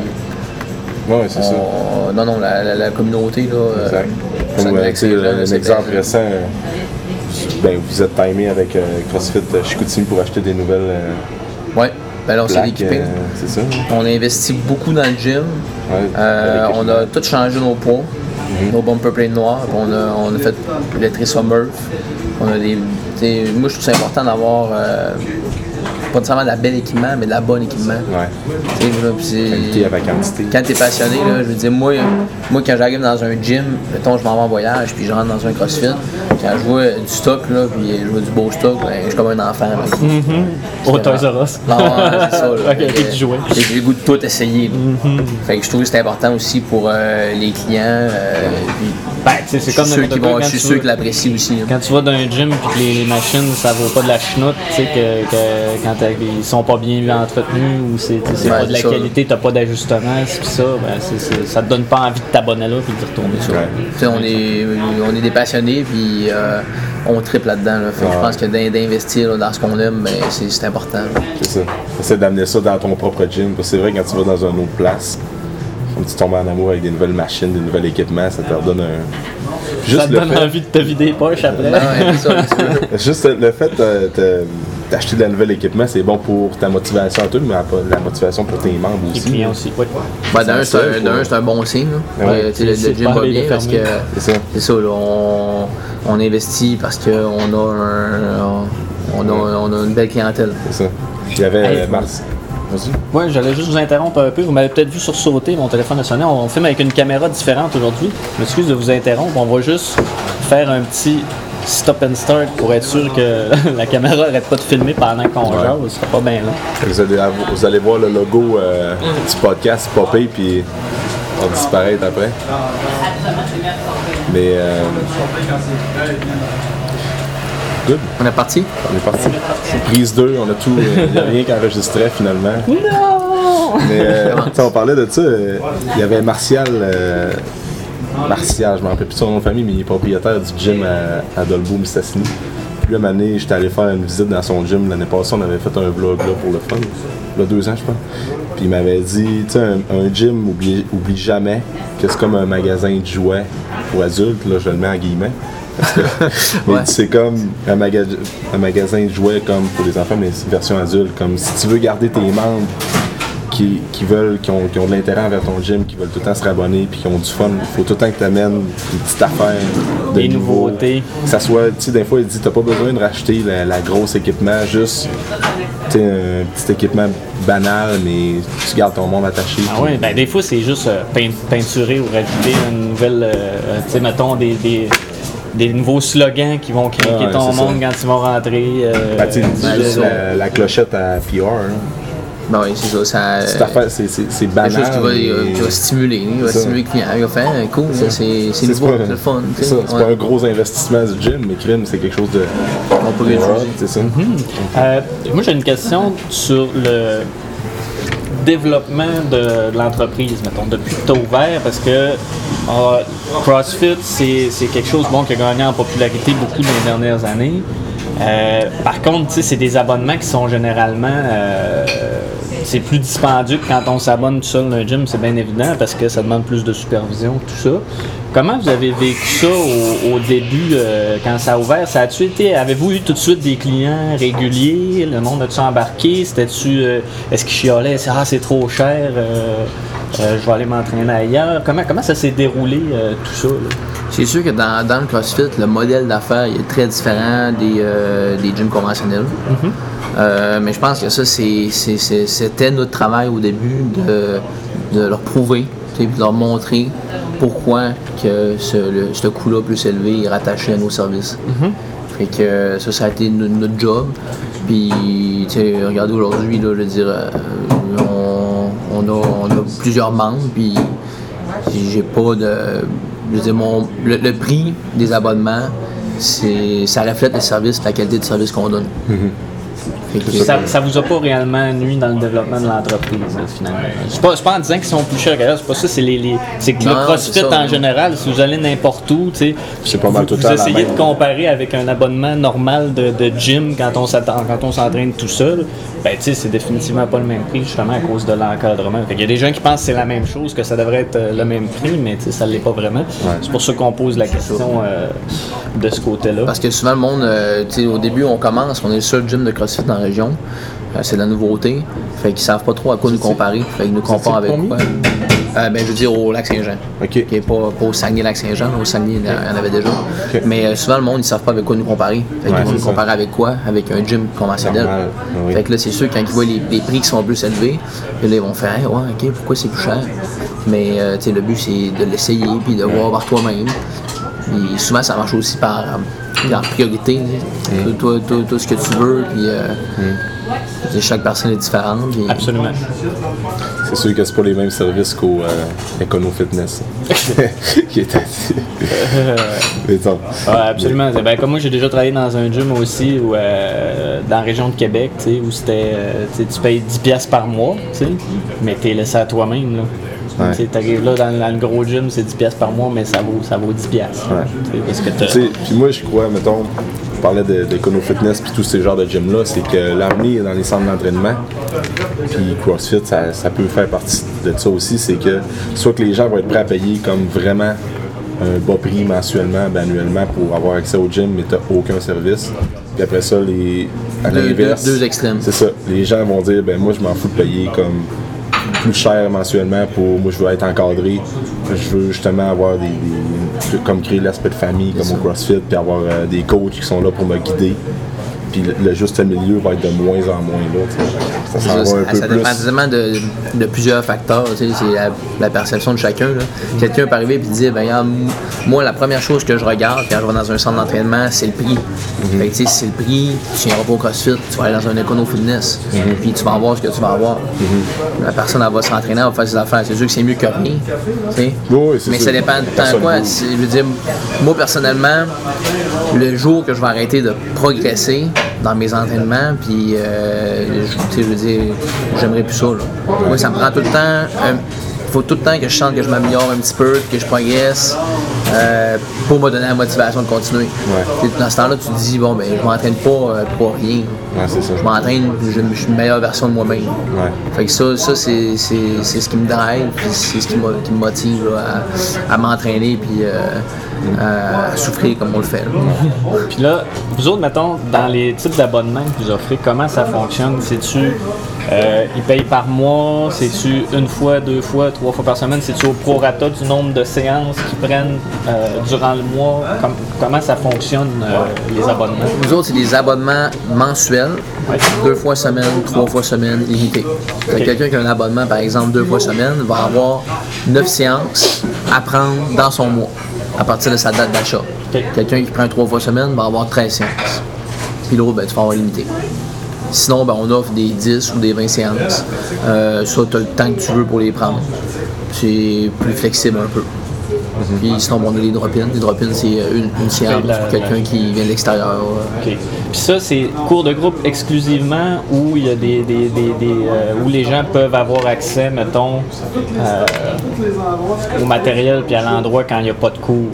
Ouais, c'est ça. on- non, non, la, la- la communauté, là. Exact. ça Comme, un c'est exemple récent, ben, vous êtes timé avec CrossFit Chicoutimi pour acheter des nouvelles Ouais, ben là, on s'est plaques. équipé. euh, c'est ça. On a investi beaucoup dans le gym. Ouais, Euh, on a tout changé nos poids, nos bumper plates noirs. puis On a, on a fait l'électrice Murph. On a des, sais, moi, je trouve ça important d'avoir euh, pas nécessairement de la belle équipement, mais de la bonne équipement. Ouais. Qualité avec quantité. quand tu es passionné, là, je veux dire, moi, moi quand j'arrive dans un gym, mettons, je m'en vais en voyage, puis je rentre dans un CrossFit, quand je vois du stock, là, puis je vois du beau stock, ben, je suis comme un enfant. là. Au Toys R Us. Non, c'est ça. Là. Ok, Fait que, puis tu jouais. J'ai le goût de tout essayer. là. Fait que je trouve que c'est important aussi pour euh, les clients. euh, puis Ben, tu sais, c'est comme qu'ils quoi, vont- quand je suis tu sûr qu'ils l'apprécient aussi. là. Quand tu vas dans un gym et que les, les machines ça vaut pas de la chenoute, tu sais que, que quand ils sont pas bien entretenus ou c'est Ouais, pas de la ça. qualité, t'as pas d'ajustement, c'est ça, ben ça te donne pas envie de t'abonner là puis de retourner sur. Ouais. On, est, on est des passionnés, puis euh, on triple là-dedans. là. Que Je pense que d'in- d'investir dans ce qu'on aime, ben, c'est important. C'est ça. Essaie d'amener ça dans ton propre gym. Parce que c'est vrai, quand tu vas dans une autre place, comme tu tombes en amour avec des nouvelles machines, des nouveaux équipements, ça te redonne un. Juste Ça te donne fait, envie de te vider les poches après. Non, ça. Juste le fait de- de- d'acheter de la nouvel équipement, c'est bon pour ta motivation à toi, mais la motivation pour tes membres Les aussi. clients aussi, oui. Ben, d'un, c'est un, faut- d'un, c'est un bon signe. là. Ouais. Euh, le, le gym va bien parce que. C'est ça. c'est ça, là, on, on investit parce qu'on a, un, on, a, on a une belle clientèle. C'est ça. Il y avait Hey, euh, Mars. Vas-y. Ouais, j'allais juste vous interrompre un peu. Vous m'avez peut-être vu sursauter, mon téléphone a sonné. On filme avec une caméra différente aujourd'hui. Je m'excuse de vous interrompre. On va juste faire un petit stop and start pour être sûr que la caméra n'arrête pas de filmer pendant qu'on Ouais. jase. Ce sera pas bien là. Vous allez, avoir- vous allez voir le logo euh, du podcast popper puis on va disparaître après. Mais euh, good, On est parti? on est parti. Prise 2, on a tout. Il n'y a rien qu'enregistrait finalement. Non! Mais euh, on parlait de ça. euh, Il y avait Martial. euh, Martial, je ne me rappelle plus de son nom de famille, mais il est propriétaire du gym à, à Dolbeau, Mistassini. Puis là, année, j'étais allé faire une visite dans son gym l'année passée. On avait fait un vlog là pour le fun. Il y a deux ans, je pense. Puis il m'avait dit, tu sais, un, un gym, oublie, oublie jamais que c'est comme un magasin de jouets pour adultes. Là, je le mets en guillemets. Ouais. dit, c'est comme un, maga- un magasin de jouets comme pour les enfants, mais c'est version adulte. Comme si tu veux garder tes membres qui, qui veulent, qui ont, qui ont de l'intérêt envers ton gym, qui veulent tout le temps se rabonner, puis qui ont du fun. Il faut tout le temps que tu amènes une petite affaire de Des nouveau. nouveautés. Que ça soit, tu sais, des fois, il dit, t'as pas besoin de racheter la, la grosse équipement, juste, un petit équipement banal, mais tu gardes ton monde attaché. Ah ouais, ben des fois c'est juste euh, peint- peinturer ou rajouter une nouvelle, euh, euh, tu sais, mettons des, des, des nouveaux slogans qui vont craquer Ouais, ton c'est ça. monde quand ils vont rentrer. euh, Ben, tu juste c'est la, la clochette à PR. hein. Ben oui, c'est ça. ça affaire, c'est, c'est, c'est quelque banal. chose qui va, qui va stimuler, il va C'est stimuler le client. Il va faire, cool, ça, c'est c'est C'est nouveau, c'est le fun. C'est sais. ça, c'est Ouais. pas un gros investissement du gym, mais crime, c'est quelque chose de. On peut c'est ça. Euh, moi, j'ai une question sur le développement de, l'entreprise, mettons, depuis que tu ouvert, parce que euh, CrossFit, c'est quelque chose bon, qui a gagné en popularité beaucoup dans les dernières années. Euh, par contre, c'est des abonnements qui sont généralement euh, c'est plus dispendieux que quand on s'abonne tout seul dans un gym, c'est bien évident, parce que ça demande plus de supervision, tout ça. Comment vous avez vécu ça au, au début, euh, quand ça a ouvert? Ça a-tu été, avez-vous eu tout de suite des clients réguliers? Le monde a-tu embarqué? C'était-tu, euh, est-ce qu'ils chialaient? C'est, ah, c'est trop cher, euh, je vais aller m'entraîner ailleurs? Comment, comment ça s'est déroulé, tout ça? C'est sûr que dans, dans le CrossFit, le modèle d'affaires est très différent des, des gyms conventionnels. Euh, mais je pense que ça, c'était notre travail au début de, de leur prouver, de leur montrer pourquoi que ce, le- ce coût-là plus élevé est rattaché à nos services. Fait que ça, ça a été no- notre job. Puis, regardez aujourd'hui, je veux dire, euh, on, on a, on a plusieurs membres, puis j'ai pas de. Je veux dire, mon, le, le prix des abonnements, ça reflète le service, la qualité de service qu'on donne. Que- Ça, ça vous a pas réellement nuit dans le développement de l'entreprise, là, finalement. C'est pas, pas en disant qu'ils sont plus chers qu'ailleurs, c'est pas ça, c'est les, les- c'est que le Non, CrossFit c'est ça. en général, si vous allez n'importe où, tu sais, C'est pas mal vous, tout le vous essayez de comparer avec un abonnement normal de, de gym quand on s'attend, quand on s'entraîne tout seul, ben tu sais, c'est définitivement pas le même prix justement à cause de l'encadrement. Fait qu'il y a des gens qui pensent que c'est la même chose, que ça devrait être euh, le même prix, mais tu sais, ça l'est pas vraiment. C'est pour ça qu'on pose la question euh, de ce côté-là. Parce que souvent le monde, euh, tu sais, au début on commence, on est le seul gym de CrossFit dans la région. Euh, c'est de la nouveauté. Fait qu'ils savent pas trop à quoi nous comparer. Fait qu'ils nous comparent avec quoi? Euh, ben je veux dire au lac Saint-Jean. OK. Qui est pas, pas au Saguenay-Lac-Saint-Jean, au Saguenay il y en avait déjà. Mais euh, souvent le monde ils savent pas avec quoi nous comparer. Fait Ouais, vont nous comparer avec quoi? Avec un gym conventionnel. Normal, oui. Fait que là c'est sûr quand ils voient les, les prix qui sont plus élevés, puis là ils vont faire Hey, ouais ok pourquoi c'est plus cher? Mais euh, le but c'est de l'essayer puis de voir par toi-même. Puis souvent, ça marche aussi par, par priorité. tu sais. Toi, toi, toi, toi, ce que tu veux, puis euh, tu sais, chaque personne est différente. puis- Absolument. C'est sûr que c'est pas les mêmes services qu'au euh, Econo Fitness. qui est assis. Mais bon. Ouais, absolument. Ben, comme moi, j'ai déjà travaillé dans un gym aussi, où, euh, dans la région de Québec, tu sais, où c'était, tu tu payes 10 pièces par mois, tu sais, mais t'es laissé à toi-même. Là. Ouais. Tu sais, t'arrives là dans, dans le gros gym, c'est 10 pièces par mois, mais ça vaut, ça vaut 10 pièces. Ouais. Parce que t'as- Tu sais, Puis moi, je crois, mettons, on parlait de- d'Econo Fitness puis tous ces genres de gym-là, c'est que l'avenir dans les centres d'entraînement, puis CrossFit, ça, ça peut faire partie de ça aussi, c'est que soit que les gens vont être prêts à payer comme vraiment un bas prix mensuellement, ben, annuellement pour avoir accès au gym, mais t'as aucun service. Puis après ça, les, à l'inverse, deux- deux extrêmes. C'est ça. Les gens vont dire, ben moi, je m'en fous de payer comme plus cher mensuellement pour moi je veux être encadré. Je veux justement avoir des, des- comme créer l'aspect de famille comme au CrossFit puis avoir euh, des coachs qui sont là pour me guider puis le, le juste milieu va être de moins en moins là ça s'en Ça, va un ça- peu ça plus dépend vraiment de, de plusieurs facteurs. C'est la, la perception de chacun. Quelqu'un peut arriver et dire ben, regarde, Moi, la première chose que je regarde quand je vais dans un centre d'entraînement, c'est le prix. Mhm. Fait que, tu sais, si c'est le prix, tu viendras pas au CrossFit, tu vas aller dans un écono fitness. Mhm. Puis tu vas avoir ce que tu vas avoir. La personne, elle va s'entraîner, elle va faire ses affaires. C'est sûr que c'est mieux que rien. Oui, Mais sûr. ça dépend de temps quoi. bouge. C'est- Je veux dire, moi personnellement, le jour que je vais arrêter de progresser dans mes entraînements, puis euh, je, veux dire, j'aimerais plus ça. Là. Moi, ça me prend tout le temps. Il faut tout le temps que je sente que je m'améliore un petit peu, que je progresse euh, pour me donner la motivation de continuer. Puis Dans ce temps-là, tu te dis, bon, ben, je m'entraîne pas euh, pour rien. Ouais, c'est ça. Je m'entraîne, je, je suis une meilleure version de moi-même. Ouais. Fait que ça, ça c'est, c'est, c'est ce qui me drive, puis c'est ce qui, m'a- qui me motive là, à, à m'entraîner, puis euh, à, à souffrir comme on le fait. là. Puis là, vous autres, mettons, dans les types d'abonnements que vous offrez, comment ça fonctionne? C'est-tu, euh, ils payent par mois? C'est-tu une fois, deux fois, trois fois par semaine? C'est-tu au prorata du nombre de séances qu'ils prennent euh, durant le mois? Com- comment ça fonctionne, euh, les abonnements? Nous autres, c'est des abonnements mensuels, Ouais. deux fois semaine, trois fois semaine, limité. Quelqu'un qui a un abonnement, par exemple, deux fois semaine, va avoir neuf séances à prendre dans son mois, à partir de sa date d'achat. Quelqu'un qui prend trois fois semaine va avoir 13 séances. Puis l'autre, ben, tu vas avoir limité. Sinon, ben, on offre des 10 ou des 20 séances. Euh, ça, tu as le temps que tu veux pour les prendre. C'est plus flexible un peu. Puis sinon, bon, on a les drop-ins. Les drop-ins, c'est euh, une, une séance la- pour quelqu'un qui vient de l'extérieur. euh, OK. Puis ça, c'est cours de groupe exclusivement où il y a des, des, des, des, euh, où les gens peuvent avoir accès, mettons, euh, au matériel puis à l'endroit quand il n'y a pas de cours.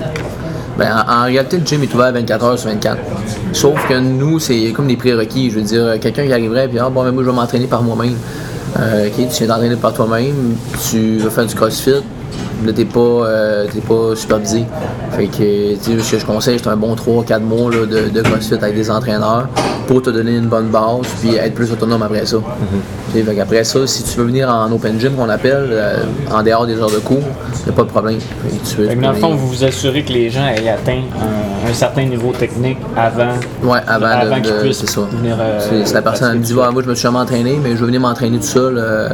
Ben, en, réalité, le gym est ouvert 24 heures sur 24. Sauf que nous, c'est comme des prérequis. Je veux dire, quelqu'un qui arriverait et ah, bon, mais moi, je vais m'entraîner par moi-même. Euh, tu viens t'entraîner par toi-même, tu vas faire du crossfit, là, t'es pas, euh, pas supervisé. Fait que, tu sais, ce que je conseille, c'est un bon 3-4 mois là, de, crossfit avec des entraîneurs pour te donner une bonne base puis être plus autonome après ça. Sais, fait qu'après ça, si tu veux venir en open gym, qu'on appelle, euh, en dehors des heures de cours, il a pas de problème. Fait que tu veux- Fait tu que dans le fond, vous vous assurez que les gens aient atteint un, un certain niveau technique avant, Ouais, avant, avant de, qu'ils puissent c'est ça. venir. euh, C'est- c'est la personne me dit, moi je me suis jamais entraîné, mais je veux venir m'entraîner tout seul. Euh,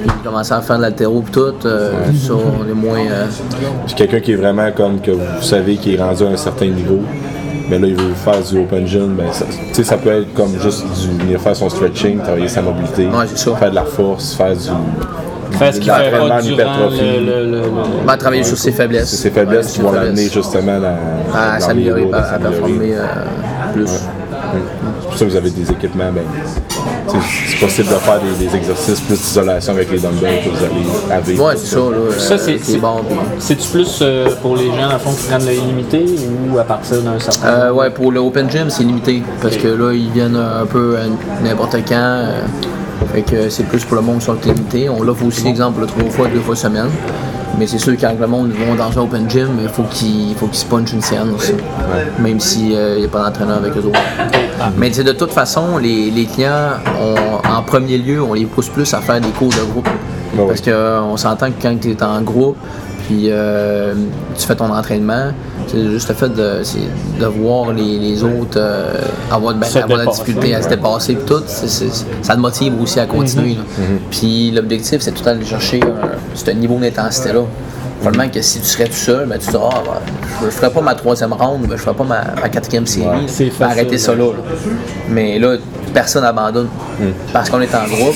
puis j'ai commencé à faire de l'altéro et tout. euh, Ça, on est moins. euh, Puis quelqu'un qui est vraiment comme que vous savez qui est rendu à un certain niveau, mais là il veut faire du open gym, ben ça, tu sais, ça peut être comme juste du, venir faire son stretching, travailler sa mobilité, Ouais, c'est ça. faire de la force, faire du Faire ce qu'il de fait l'entraînement pas durant d'hypertrophie. le, le, le- le- va travailler sur ses faiblesses. C'est ses faiblesses Ouais, qui vont l'amener justement à dans s'améliorer, à, à performer euh, plus. pour ça que vous avez des équipements, ben, c'est possible de faire des, des exercices plus d'isolation avec les dumbbells que vous allez avec. Ouais, c'est ça, là. Ça, c'est- c'est- bon. C'est-tu plus euh, pour les gens, à fond, qui prennent le illimité ou à partir d'un certain Euh, ouais, pour le Open Gym, c'est limité. Parce que là, ils viennent un peu à n'importe quand. euh, fait que c'est plus pour le monde qui sont limité. On l'offre aussi, exemple, trois fois, deux fois semaine. Mais c'est sûr quand le monde va dans un Open Gym, il faut qu'ils qu'ils se punchent une séance. Même s'il n'y a pas d'entraîneur avec eux autres. Mais tu sais, de toute façon, les, les clients, on- en premier lieu, on les pousse plus à faire des cours de groupe. ouais. Parce qu'on s'entend que quand tu es en groupe, puis euh, tu fais ton entraînement, c'est juste le fait de, de voir les, les autres euh, avoir, ben, avoir la difficulté à se dépasser, tout, ça te motive aussi à continuer. là. Puis l'objectif, c'est tout le temps d'aller chercher un- ce niveau d'intensité-là. Probablement que si tu serais tout seul, ben, tu te diras, ah, ben, je ne ferais pas ma troisième ronde, ben, je ne ferais pas ma, ma quatrième série. Ouais, facile, arrêter ça là. Mais là, personne n'abandonne parce qu'on est en groupe.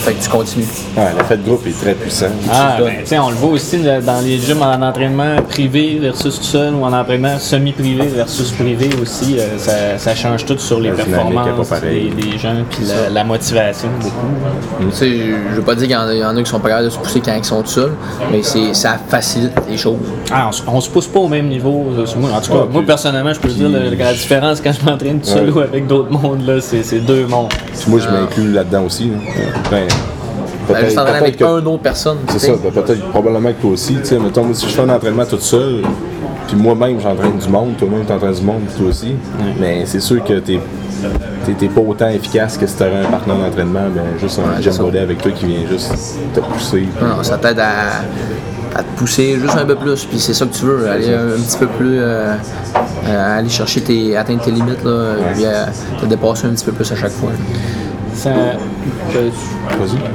Fait que tu continues. Ouais, l'effet de groupe est très puissant. Ah, tu ben, tu sais, on le voit aussi dans les gyms en entraînement privé versus tout seul ou en entraînement semi-privé versus privé aussi. euh, ça, ça change tout sur les La performances des, des gens puis la, la motivation beaucoup. Tu sais, je veux pas dire qu'il y en a, il y en a qui sont pas capables de se pousser quand ils sont tout seuls, mais c'est, ça facilite les choses. Ah, on, se- on se pousse pas au même niveau. euh. En tout cas, Ouais, moi personnellement, je peux dire le- la différence quand je m'entraîne tout seul Ouais. ou avec d'autres mondes, là, c'est, c'est deux mondes. Puis moi, je m'inclus là-dedans aussi. là. Ben, juste peut-être avec que- un autre personne. C'est ça, ben, peut-être probablement que toi aussi. Tu sais, mettons, moi, si je fais un entraînement tout seul, puis moi-même j'entraîne du monde, toi-même t'entraînes du monde, toi aussi. Mais c'est sûr que t'es t'es- pas autant efficace que si t'avais un partenaire d'entraînement, ben juste un body avec toi qui vient juste te pousser. Non, ça t'aide à, à te pousser juste un peu plus, puis c'est ça que tu veux, aller un, un petit peu plus, euh, euh, aller chercher tes, atteindre tes limites, là, puis euh, te dépasser un petit peu plus à chaque fois. Ça-.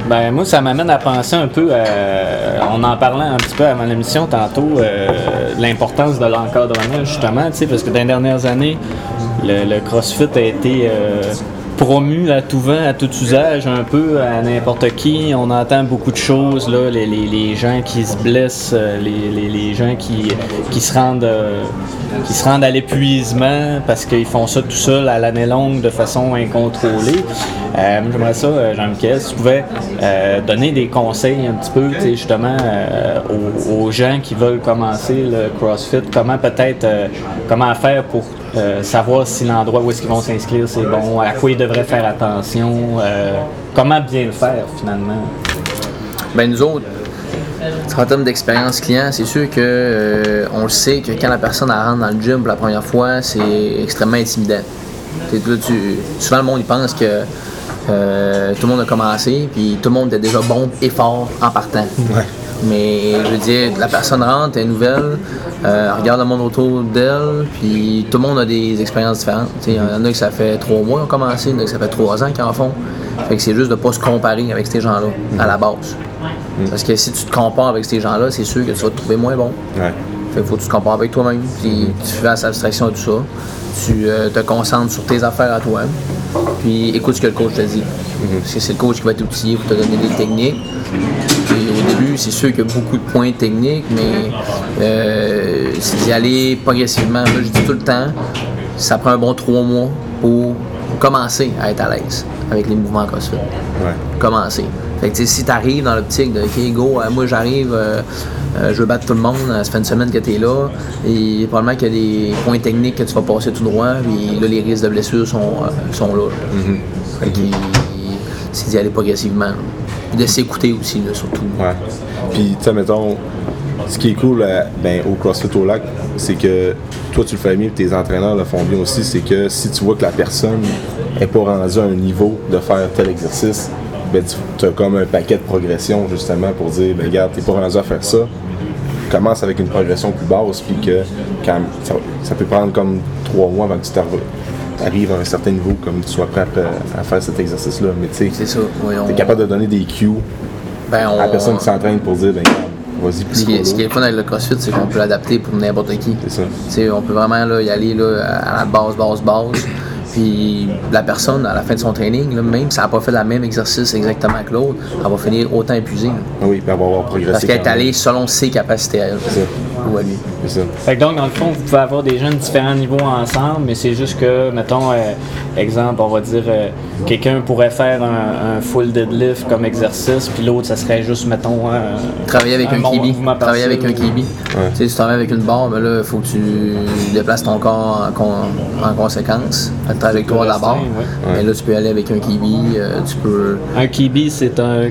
Ben, moi, ça m'amène à penser un peu, à- on en parlait un petit peu avant l'émission tantôt, euh, l'importance de l'encadrement, justement, tu sais, parce que dans les dernières années, le, le CrossFit a été euh, promu à tout vent, à tout usage, un peu à n'importe qui. On entend beaucoup de choses, là, les, les- les gens qui se blessent, euh, les, les- les gens qui, qui se rendent... euh, qui se rendent à l'épuisement parce qu'ils font ça tout seuls à l'année longue de façon incontrôlée. Euh, J'aimerais ça, euh, Jean-Michel, si tu pouvais donner des conseils un petit peu, justement, aux, aux gens qui veulent commencer le CrossFit, comment peut-être, comment faire pour euh, savoir si l'endroit où est-ce qu'ils vont s'inscrire c'est bon, à quoi ils devraient faire attention, euh, comment bien le faire finalement. Ben nous autres, en termes d'expérience client, c'est sûr que euh, on le sait que quand la personne rentre dans le gym pour la première fois, c'est extrêmement intimidant. Là, tu- souvent le monde il pense que euh, tout le monde a commencé, puis tout le monde est déjà bon et fort en partant. Mais je veux dire, la personne rentre, elle est nouvelle, euh, elle regarde le monde autour d'elle, puis tout le monde a des expériences différentes. Il y en a qui ça fait trois mois qu'ils ont commencé, il y en a qui ça fait trois ans qu'ils en font. Fait que c'est juste de pas se comparer avec ces gens-là à la base. Parce que si tu te compares avec ces gens-là, c'est sûr que tu vas te trouver moins bon. Ouais. Fait qu'il faut que tu te compares avec toi-même. Puis tu fais abstraction de tout ça. Tu euh, te concentres sur tes affaires à toi. Puis écoute ce que le coach te dit. Parce que c'est le coach qui va t'outiller pour te donner des techniques. C'est sûr qu'il y a beaucoup de points techniques, mais euh, c'est d'y aller progressivement. Moi, je dis tout le temps, ça prend un bon trois mois pour commencer à être à l'aise avec les mouvements CrossFit Ouais. commencer. Fait que si tu arrives dans l'optique de OK, go, euh, moi j'arrive, euh, euh, je veux battre tout le monde, ça fait une semaine que tu es là, et probablement qu'il y a des points techniques que tu vas passer tout droit, puis là les risques de blessures sont, sont là. là. Fait que c'est d'y aller progressivement. là. De s'écouter aussi, là, surtout. Ouais. Puis, tu sais, mettons, ce qui est cool à- ben, au CrossFit au lac, c'est que toi, tu le fais bien, tes entraîneurs le font bien aussi. C'est que si tu vois que la personne n'est pas rendue à un niveau de faire tel exercice, ben, tu as comme un paquet de progression, justement, pour dire, ben, regarde, t'es pas rendu à faire ça. Commence avec une progression plus basse, puis que ça, ça peut prendre comme trois mois avant que tu arrives à un certain niveau, comme tu sois prêt à, à faire cet exercice-là. Mais tu sais. Oui, on- t'es capable de donner des cues ben, on- à la personne qui s'entraîne pour dire, ben, vas-y plus Ce qui, est, ce qui est fun avec le CrossFit, c'est qu'on peut l'adapter pour n'importe qui. C'est ça. Tu sais, on peut vraiment là, y aller là, à la base, base, base. Puis la personne, à la fin de son training, là, même si elle n'a pas fait le même exercice exactement que l'autre, elle va finir autant épuisée. là. Ah Oui, puis elle va avoir progressé. Parce qu'elle est allée selon ses capacités à elle. C'est ça. ou à lui. C'est ça. Fait que donc, dans le fond, vous pouvez avoir des jeunes de différents niveaux ensemble, mais c'est juste que, mettons, euh, exemple, on va dire, euh, quelqu'un pourrait faire un, un full deadlift comme exercice, puis l'autre, ça serait juste, mettons, un, Travailler avec un, bon kibi. Travailler avec un kibi. Tu sais, si tu travailles avec une barre, ben là, il faut que tu déplaces ton corps en, con- en conséquence, la trajectoire de la barre. Ouais. Mais là, tu peux aller avec un kibi, euh, tu peux. Un kibi, c'est un.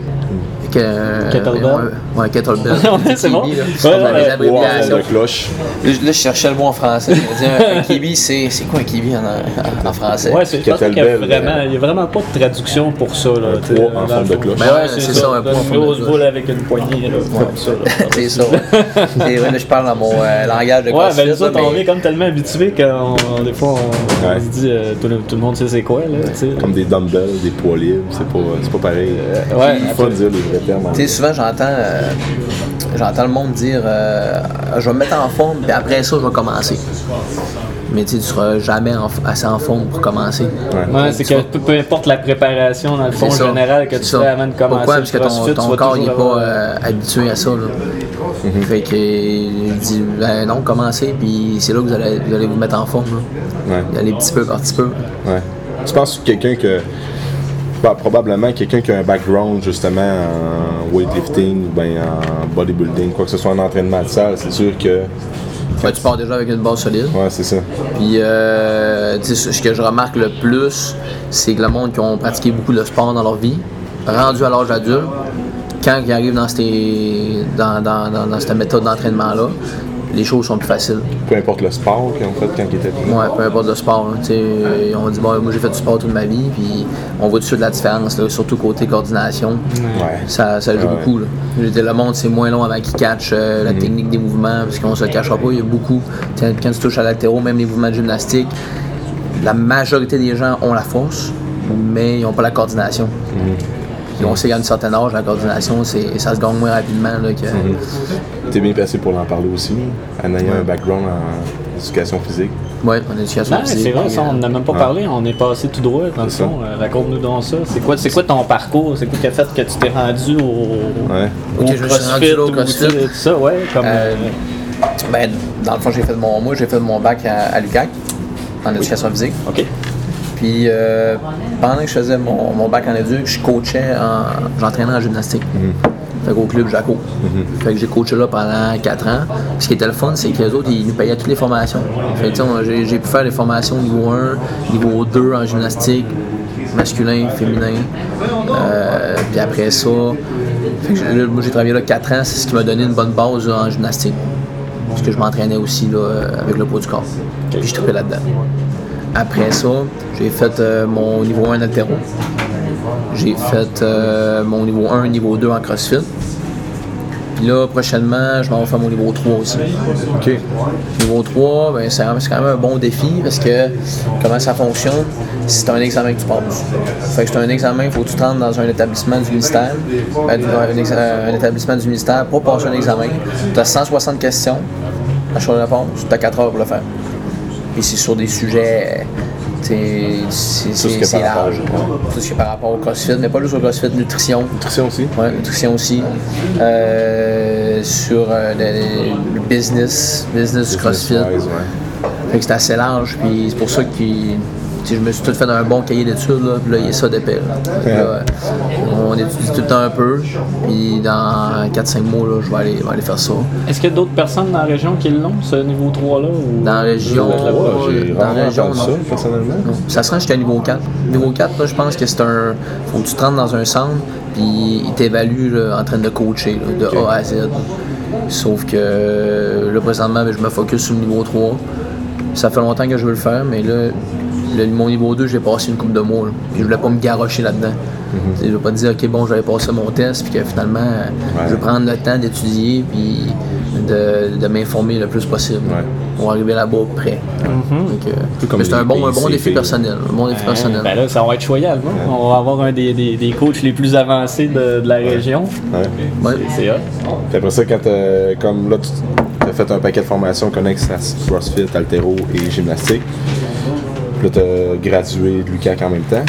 Que, euh, Kettlebell? Ouais, ouais, kettlebell. C'est bon. Kibi, là, Ouais. Wow, de cloche. Là, je- là, je cherchais le mot en français. Je un, kibi, c'est quoi un kibi en, en, en français? Ouais, c'est, je pense qu'il y a Kettlebell, vraiment, il y a vraiment pas de traduction pour ça. Là, Un poids en forme de cloche. Ben ouais, c'est ça, un poids en Une forme de grosse boule avec une poignée. Là, comme ça, là. C'est ça. Et là, je parle dans mon euh, langage de Ouais, ben nous autres, là, on est comme tellement habitués qu'on on- des fois on, se dit euh, tout, le, monde sait c'est quoi là, tu sais. Comme des dumbbells, des poids libres, c'est pas, c'est pas pareil. ouais, il faut dire les vrais Tu sais, souvent j'entends euh, j'entends le monde dire euh, je vais me mettre en forme, puis après ça, je vais commencer. Mais tu sais, tu seras jamais en- assez en forme pour commencer. Ouais. Ouais, c'est que peu, peu importe la préparation dans le fond ça. général que tu C'est fais ça. avant de commencer Pourquoi? Parce que ton, corps n'est pas euh, habitué à ça. Là. Mhm. Fait que il dit ben non, commencez, puis c'est là que vous allez, vous allez vous mettre en forme. Là. Ouais. Y aller petit peu par petit peu. Ouais. Tu penses que quelqu'un que. Bah, probablement quelqu'un qui a un background justement en weightlifting ou bien en bodybuilding, quoi que ce soit en entraînement de salle, c'est sûr que. Ouais, tu pars déjà avec une base solide. Ouais, c'est ça. Puis, euh, ce que je remarque le plus, c'est que le monde qui ont pratiqué beaucoup de sport dans leur vie, rendu à l'âge adulte, quand ils arrivent dans, ces, dans, dans, dans, dans cette méthode d'entraînement-là, les choses sont plus faciles. Peu importe le sport qu'ils ont fait quand ils étaient plus. Ouais, peu importe le sport. hein, tu sais, on dit, bon, moi j'ai fait du sport toute ma vie, puis on voit tout de suite la différence, là, surtout côté coordination. Ouais. Ça, ça joue Ouais. beaucoup. Là. Le monde, c'est moins long avant qu'il catch euh, la technique des mouvements, parce qu'on se le cachera pas, il y a beaucoup. Quand tu touches à l'altéro, même les mouvements de gymnastique, la majorité des gens ont la force, mais ils n'ont pas la coordination. Puis on sait qu'à un certain âge, la coordination, c'est, ça se gagne moins rapidement là, que. T'es bien placé pour en parler aussi, en ayant un background en éducation physique. Ouais, en éducation Non, mais c'est physique. vrai, ça, on n'en a même pas Ouais. parlé, on est passé tout droit dans le fond. Euh, Raconte-nous donc ça. C'est quoi, c'est quoi ton parcours? C'est quoi qui a fait que tu t'es rendu au, Ouais. au CrossFit au CrossFit. tout ça, ouais, comme... Euh, euh, Ben, dans le fond, j'ai fait mon, moi, j'ai fait mon bac à, à l'UQAC, en éducation physique. OK. Puis euh, pendant que je faisais mon, mon bac en éduc, je coachais, en, j'entraînais en gymnastique. Fait qu'au club Jaco. Fait que j'ai coaché là pendant 4 ans. Ce qui était le fun, c'est que les autres, ils nous payaient toutes les formations. Fait que, on- j'ai, j'ai pu faire des formations niveau 1, niveau 2 en gymnastique, masculin, féminin. Euh, puis après ça, fait que j'ai- moi j'ai travaillé là 4 ans, c'est ce qui m'a donné une bonne base en gymnastique. Parce que je m'entraînais aussi là, avec le poids du corps. Puis je tripais là-dedans. Après ça, j'ai fait euh, mon niveau 1 altéro. J'ai fait euh, mon niveau 1, niveau 2 en CrossFit. Puis là, prochainement, je vais faire mon niveau 3 aussi. OK. Niveau 3, ben, c'est quand même un bon défi parce que comment ça fonctionne, c'est un examen que tu passes. Fait que c'est un examen, il faut que tu te rentres dans un établissement du ministère, ben, un, ex- un établissement du ministère pour passer un examen. Tu as 160 questions à choix de réponse, tu as 4 heures pour le faire. Puis c'est sur des sujets, t'sais, c'est large. Tout ce qui est par rapport au CrossFit, mais pas juste au CrossFit, nutrition. Nutrition aussi? Ouais, nutrition aussi. Euh, sur euh, le, le business, business du CrossFit. Business-wise, ouais. Fait que c'est assez large, puis c'est pour ça sais, je me suis tout fait un bon cahier d'études, là, puis là, il y a ça d'épais. là. Là, on étudie tout le temps un peu, puis dans 4-5 mois, là, je vais aller, je vais aller faire ça. Est-ce qu'il y a d'autres personnes dans la région qui l'ont, ce niveau 3-là? Ou... Dans la région, j'ai dans la région, non. ça, personnellement. Non. Ça sera jusqu'à niveau 4. Niveau 4, là, je pense que c'est un. Faut que tu te rentres dans un centre, puis il t'évalue là, en train de coacher, là, de A à Z. Sauf que là, présentement, ben, je me focus sur le niveau 3. Ça fait longtemps que je veux le faire, mais là, le, mon niveau 2, j'ai passé une coupe de mois. là. Puis je voulais pas me garrocher là-dedans. Tu sais, Je veux pas te dire, OK, bon, j'avais passé mon test, puis que finalement, euh, je veux prendre le temps d'étudier, puis de, de m'informer le plus possible Ouais. pour arriver là-bas prêt. Donc, euh, c'est un bon, un bon défi personnel. Un bon défi personnel. Ben là, ça va être choyal. hein? On va avoir un des, des, des coachs les plus avancés de, de la région. C'est hot. Puis après ça, quand t'as- comme là, tu as fait un paquet de formations connexes à CrossFit, Altero et gymnastique. Puis là, gradué de l'UQAC en même temps?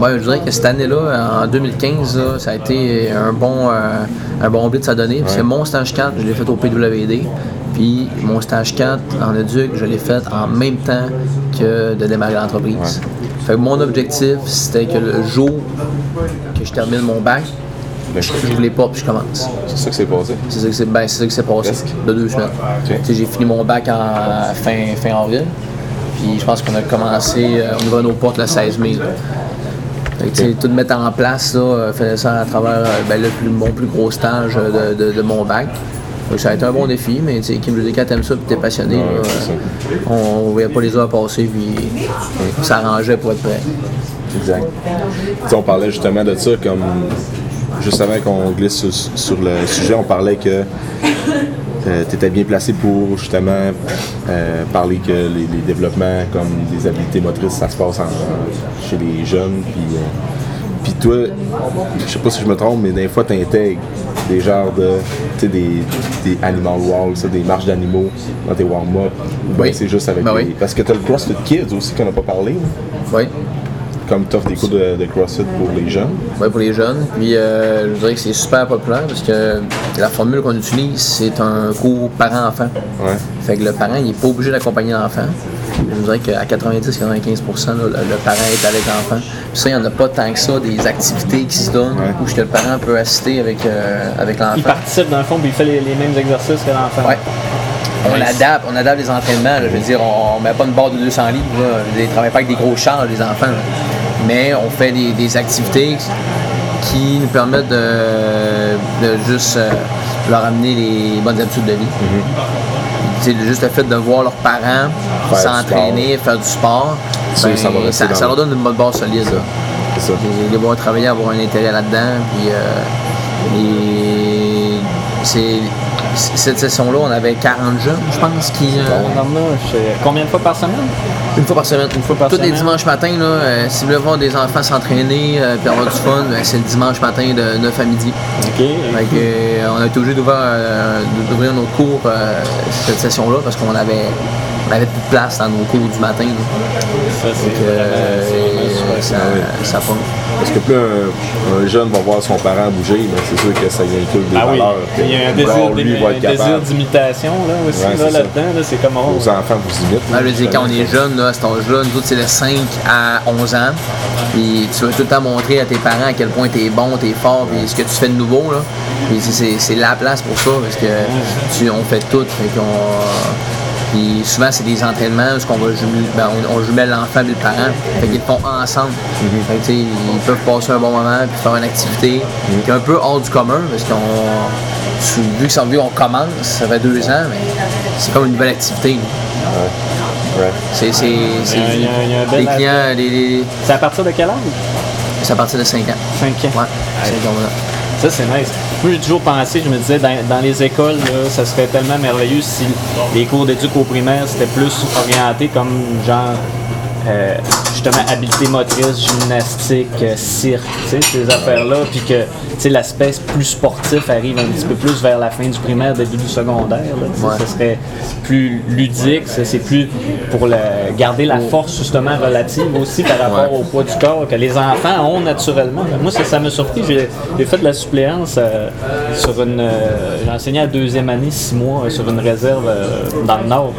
Ouais, je dirais que cette année-là, en 2015, là, ça a été un bon, euh, un bon blitz à donner. Parce que mon stage 4, je l'ai fait au PWD. Puis mon stage 4 en éduc, je l'ai fait en même temps que de démarrer l'entreprise. Fait que mon objectif, c'était que le jour que je termine mon bac, Ben, je voulais pas, puis je commence. C'est ça que c'est passé. C'est ça que c'est ben, c'est passé Presque. de deux semaines. J'ai fini mon bac en fin, fin avril. Puis je pense qu'on a commencé euh, au niveau de nos portes le 16 mai. là. Tout mettre en place, là, euh, faisait ça à travers euh, ben, le plus, mon plus gros stage euh, de, de- de mon bac. Ça a été un bon défi, mais tu sais, Kim, je dis, quand t'aimes ça et t'es passionné, Ouais, là, c'est ça. euh, on ne voyait pas les heures passer, puis on s'arrangeait pour être prêt. Exact. On parlait justement de ça comme juste avant qu'on glisse sur, sur le sujet, on parlait que tu étais bien placé pour justement euh, parler que les, les développements comme des habiletés motrices, ça se passe en- chez les jeunes. Puis, euh, puis toi, je sais pas si je me trompe, mais des fois tu intègres des genres de, tu sais, des, des animal walls, ça, des marches d'animaux dans tes warm-up. Oui. c'est juste avec Ben les- oui. Parce que tu as le CrossFit Kids aussi qu'on n'a pas parlé. Oui. Comme tu offres des cours de, de CrossFit pour les jeunes? Ouais, pour les jeunes. Puis euh, je dirais que c'est super populaire parce que la formule qu'on utilise, c'est un cours parent-enfant. Ouais. Fait que le parent, il n'est pas obligé d'accompagner l'enfant. Je dirais qu'à 90-95%, là, le, le parent est avec l'enfant. Puis ça, il n'y en a pas tant que ça, des activités qui se donnent Ouais. où que le parent peut assister avec, euh, avec Il l'enfant. participe dans le fond, puis il fait les, les mêmes exercices que l'enfant. Ouais. On Nice. adapte, on adapte les entraînements. là. Je veux dire, on, on met pas une barre de 200 livres. Là. Je veux dire, Ils ne travaillent pas avec des gros chars, les enfants. là. Mais on fait des, des activités qui nous permettent de, de juste euh, leur amener les bonnes habitudes de vie. C'est juste le fait de voir leurs parents Faire du s'entraîner, faire du sport, Ça, ben, ça ça, ça leur donne une bonne base solide. C'est ça. Les voir travailler, avoir un intérêt là-dedans. Puis, euh, et c'est, cette session-là, on avait 40 jeunes, je pense, qui. euh, euh, Combien de fois par semaine? une fois par semaine. Une fois par Tous les dimanches matins, là, euh, si vous voulez voir des enfants s'entraîner euh, puis avoir du fun, ben, c'est le dimanche matin de 9 à midi. OK. Fait que, on a été obligé d'ouvrir, nos cours cette session-là parce qu'on avait, on avait plus de place dans nos cours du matin. là. Ça, c'est Ça, ça. Parce que plus un, un jeune va voir son parent bouger, ben c'est sûr que ça inculque des Ah oui, valeurs. il y a un désir, lui, un d'imitation là, aussi Ouais, là, là-dedans. Là, c'est comme Aux enfants vous imitent. Ah, je veux dire, quand on est jeune, là, à cet âge-là, nous autres, c'est de 5 à 11 ans. Puis tu vas tout le temps montrer à tes parents à quel point tu es bon, tu es fort, puis ce que tu fais de nouveau. Là. Puis c'est- c'est c'est la place pour ça, parce que tu, on fait tout. Fait qu'on- puis souvent, c'est des entraînements où on, va jumeler, ben, on, on jumelle l'enfant et le parent. Fait qu'ils le font ensemble. Fait que, tu sais, ils peuvent passer un bon moment puis faire une activité qui est un peu hors du commun, parce qu'on. Vu que ça on commence, ça fait deux ans, mais c'est comme une nouvelle activité. Ouais. C'est, c'est, c'est Il y a- il y a- il y a un bel les clients, les, les- C'est à partir de quel âge? c'est à partir de 5 ans. 5 ans. Ouais, 5 ans. voilà. Ça, c'est nice. Moi, j'ai toujours pensé, je me disais, dans, les écoles, ça serait tellement merveilleux si les cours d'éduc au primaire, c'était plus orienté comme genre, euh, justement, habileté motrice, gymnastique, euh, cirque, ces affaires-là, puis que, l'aspect plus sportif arrive un petit peu plus vers la fin du primaire, début du secondaire, là, Ouais. ça serait plus ludique, c'est plus pour le- garder la force, justement, relative aussi par rapport Ouais. au poids du corps que les enfants ont naturellement. Moi, ça, m'a surpris. J'ai fait de la suppléance euh, sur une. J'ai enseigné à deuxième année, six mois, sur une réserve dans le Nord.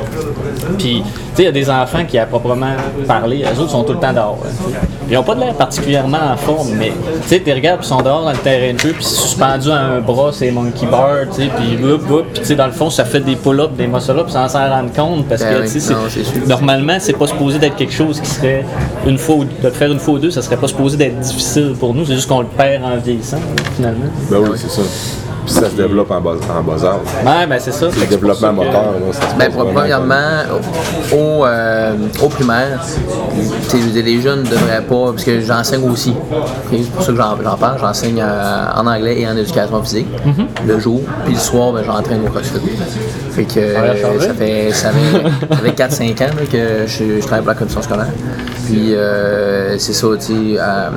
Puis, tu sais, il y a des enfants qui, à proprement parler, eux autres sont tout le temps dehors. hein. Ils n'ont pas de l'air particulièrement en forme, mais tu sais, tu regardes, ils sont dehors dans le terrain de jeu, puis suspendus à un bras, c'est monkey bar, tu sais, puis hop, hop, puis tu sais, dans le fond, ça fait des pull-ups, des muscle-ups sans s'en rendre compte, parce Ben que, oui, tu sais, normalement, c'est pas supposé d'être quelque chose qui serait une fois ou de le faire une fois ou deux, ça serait pas supposé d'être difficile pour nous, c'est juste qu'on le perd en vieillissant, finalement. Ben oui, c'est ça. Puis ça se développe en bas, en bas âge. Ouais, ben c'est ça. Le développement moteur, là, ça se Ben, premièrement, au, euh, au primaire, les jeunes ne devraient pas, parce que j'enseigne aussi. C'est pour ça que j'en parle. J'enseigne euh, en anglais et en éducation physique le jour, puis le soir, ben, j'entraîne au CrossFit. Fait que euh, ça fait, ça fait, ça fait 4-5 ans là, que je, je travaille pour la commission scolaire. Puis euh, c'est ça, tu sais, à,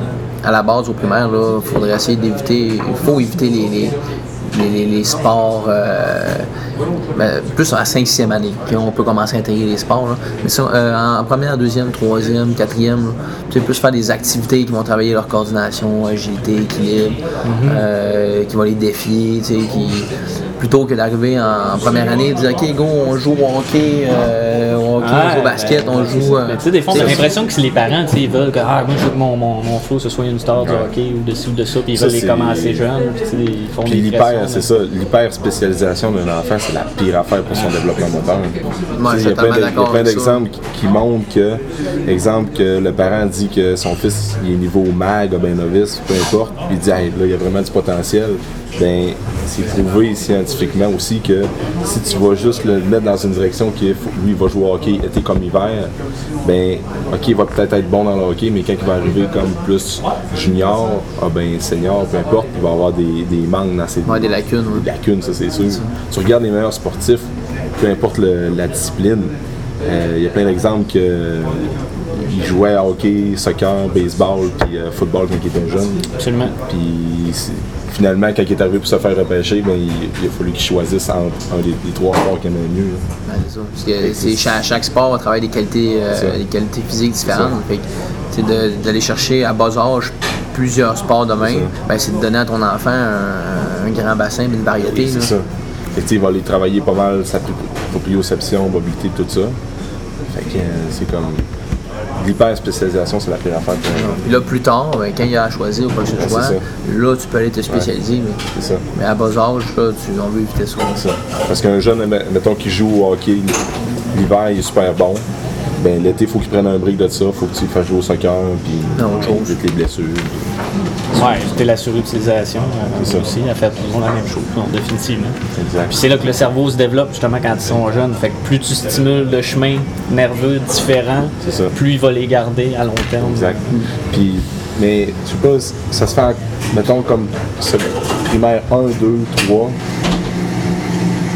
à la base au primaire, il faudrait essayer d'éviter, il faut éviter les, les- les, les- les sports, euh, ben, plus à la 5-6e année, qu'on peut commencer à intégrer les sports. là. Mais ça, euh, en, première, deuxième, troisième, quatrième, tu sais, plus faire des activités qui vont travailler leur coordination, agilité, équilibre, euh, qui vont les défier, tu sais, qui plutôt que d'arriver en, en première année et de dire OK, go, on joue au hockey, euh, au, hockey, on joue au basket, on joue. euh, Mais tu sais, des fois, on a l'impression que c'est les parents, tu sais, ils veulent que ah, moi, je veux que mon, mon, mon flow, ce soit une star du hockey ou de ci ou de ça, puis ils Ça, veulent les commencer jeunes, puis ils font Puis des l'hyper, c'est ça, l'hyper spécialisation d'un enfant, c'est la pire affaire pour son développement moteur. Il y a plein d'exemples qui, qui montrent que, exemple, que le parent dit que son fils il est niveau mag, ben novice, peu importe, puis il dit Hey, là, il y a vraiment du potentiel. Ben, c'est prouvé scientifiquement aussi que si tu vas juste le mettre dans une direction qui est, lui, il va jouer au hockey été comme hiver, ben, ok, il va peut-être être bon dans le hockey, mais quand il va arriver comme plus junior, ah ben, senior, peu importe, il va avoir des, des manques dans ses Ouais, des lacunes, ouais. des lacunes, ça c'est sûr. Tu regardes les meilleurs sportifs, peu importe le- la discipline, euh, il y a plein d'exemples que ils jouaient à hockey, soccer, baseball, puis euh, football quand ils étaient jeunes. Absolument. Puis finalement, quand il est arrivé pour se faire repêcher, ben, il, il a fallu qu'il choisisse entre un des, des trois sports qu'il aimait mieux. Ouais, c'est ça. Parce que c'est- chaque, chaque sport travaille des qualités, euh, des qualités physiques différentes. Fait que, tu sais, de- d'aller chercher à bas âge plusieurs sports de même, ben, c'est de donner à ton enfant un, un grand bassin, une variété. C'est là. ça. Fait que, tu sais, il va aller travailler pas mal sa pro- proprioception, mobilité, tout ça. Fait que euh, c'est comme. L'hyper spécialisation, c'est la pire affaire Puis là, plus tard, ben, quand il y a à choisir ou quoi que ce Ouais, soit, là, tu peux aller te spécialiser. Mais, C'est ça. mais à bas âge, là, tu, on veut éviter ça. ça. Parce qu'un jeune, me- mettons, qui joue au hockey, l'hiver, il est super bon. Ben, l'été, il faut qu'il prenne un break de ça, il faut que tu fasses jouer au soccer, puis évite les blessures. Ouais, c'était la surutilisation euh, C'est ça. aussi, elle fait toujours la même chose, non, définitivement. Exact. Puis c'est là que le cerveau se développe justement quand ils sont jeunes. Fait que plus tu stimules le chemin nerveux différent, plus il va les garder à long terme. Exact. Puis, mais je sais pas, ça se fait, en- mettons, comme primaire 1, 2, 3.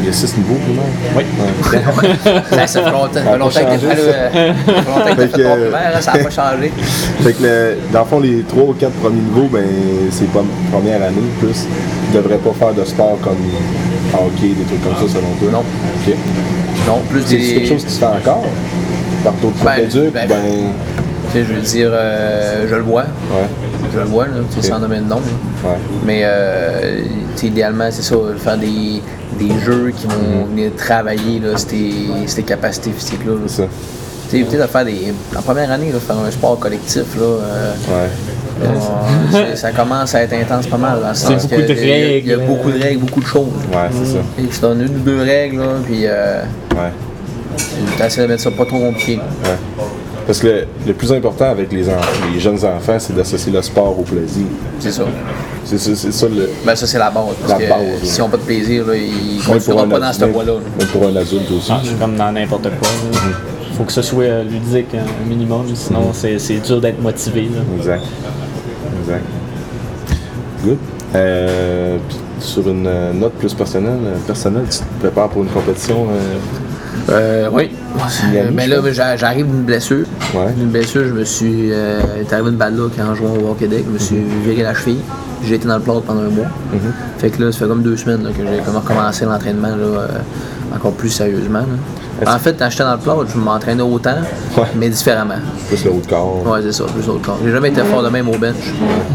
Il y a 6 niveaux primaire? Oui. Ouais. Ça, ça fait longtemps, ça Ça a fait longtemps que t'as changé, fait, ça. fait longtemps que t'as Fait fait ton primaire, hein, ça n'a pas changé. Fait que, le- dans le fond, les 3 ou 4 premiers niveaux, ben, c'est pas première année, plus. Ils devraient pas faire de sport comme hockey, des trucs comme ça, selon toi? Non. OK. Non, plus C'est des. quelque chose qui se fait encore? Par d'autres Ben, adultes? ben, Ben, je veux dire, euh, je le vois. ouais, Je le vois, là, tu sais, sans nommer de nom. ouais. Mais euh, idéalement, c'est ça, faire des, des jeux qui vont venir travailler là, ces, ces capacités physiques-là. là. C'est ça. Tu sais, éviter de faire des. En première année, là, faire un sport collectif, là, euh, Ouais. euh, ça commence à être intense pas mal. Dans le sens beaucoup que de il y a- Il y a règles. beaucoup de règles, beaucoup de choses. Ouais, c'est ça. Et tu donnes une ou deux règles, là, puis euh, Ouais. tu essaies de mettre ça pas trop compliqué. Ouais. Parce que le, le plus important avec les, jeunes enfants, c'est d'associer le sport au plaisir. C'est ça. C'est ça le. Ben, ça, c'est la base. Parce La que base, ouais. n'ont pas de plaisir, là, ils pour continueront pas dans ce voie-là. Même pour un adulte aussi. Ah, c'est comme dans n'importe quoi. Il faut que ce soit euh, ludique un minimum, sinon c'est c'est dur d'être motivé. là. Exact. Exact. Good. Euh, puis sur une euh, note plus personnelle, personnelle, tu te prépares pour une compétition. euh, Euh, oui. Miami, mais je là, j'arrive d'une blessure. Ouais. Une blessure, je me suis. Euh, est arrivé une balle là quand en jouant au Québec. Je me suis viré la cheville. J'ai été dans le plâtre pendant un mois. Fait que là, ça fait comme deux semaines là, que j'ai comme recommencé l'entraînement là, euh, encore plus sérieusement. En fait, quand j'étais dans le plâtre, je m'entraînais autant, Ouais. mais différemment. plus le haut de corps. Ouais, c'est ça, plus autre corps. J'ai jamais été fort de même au bench.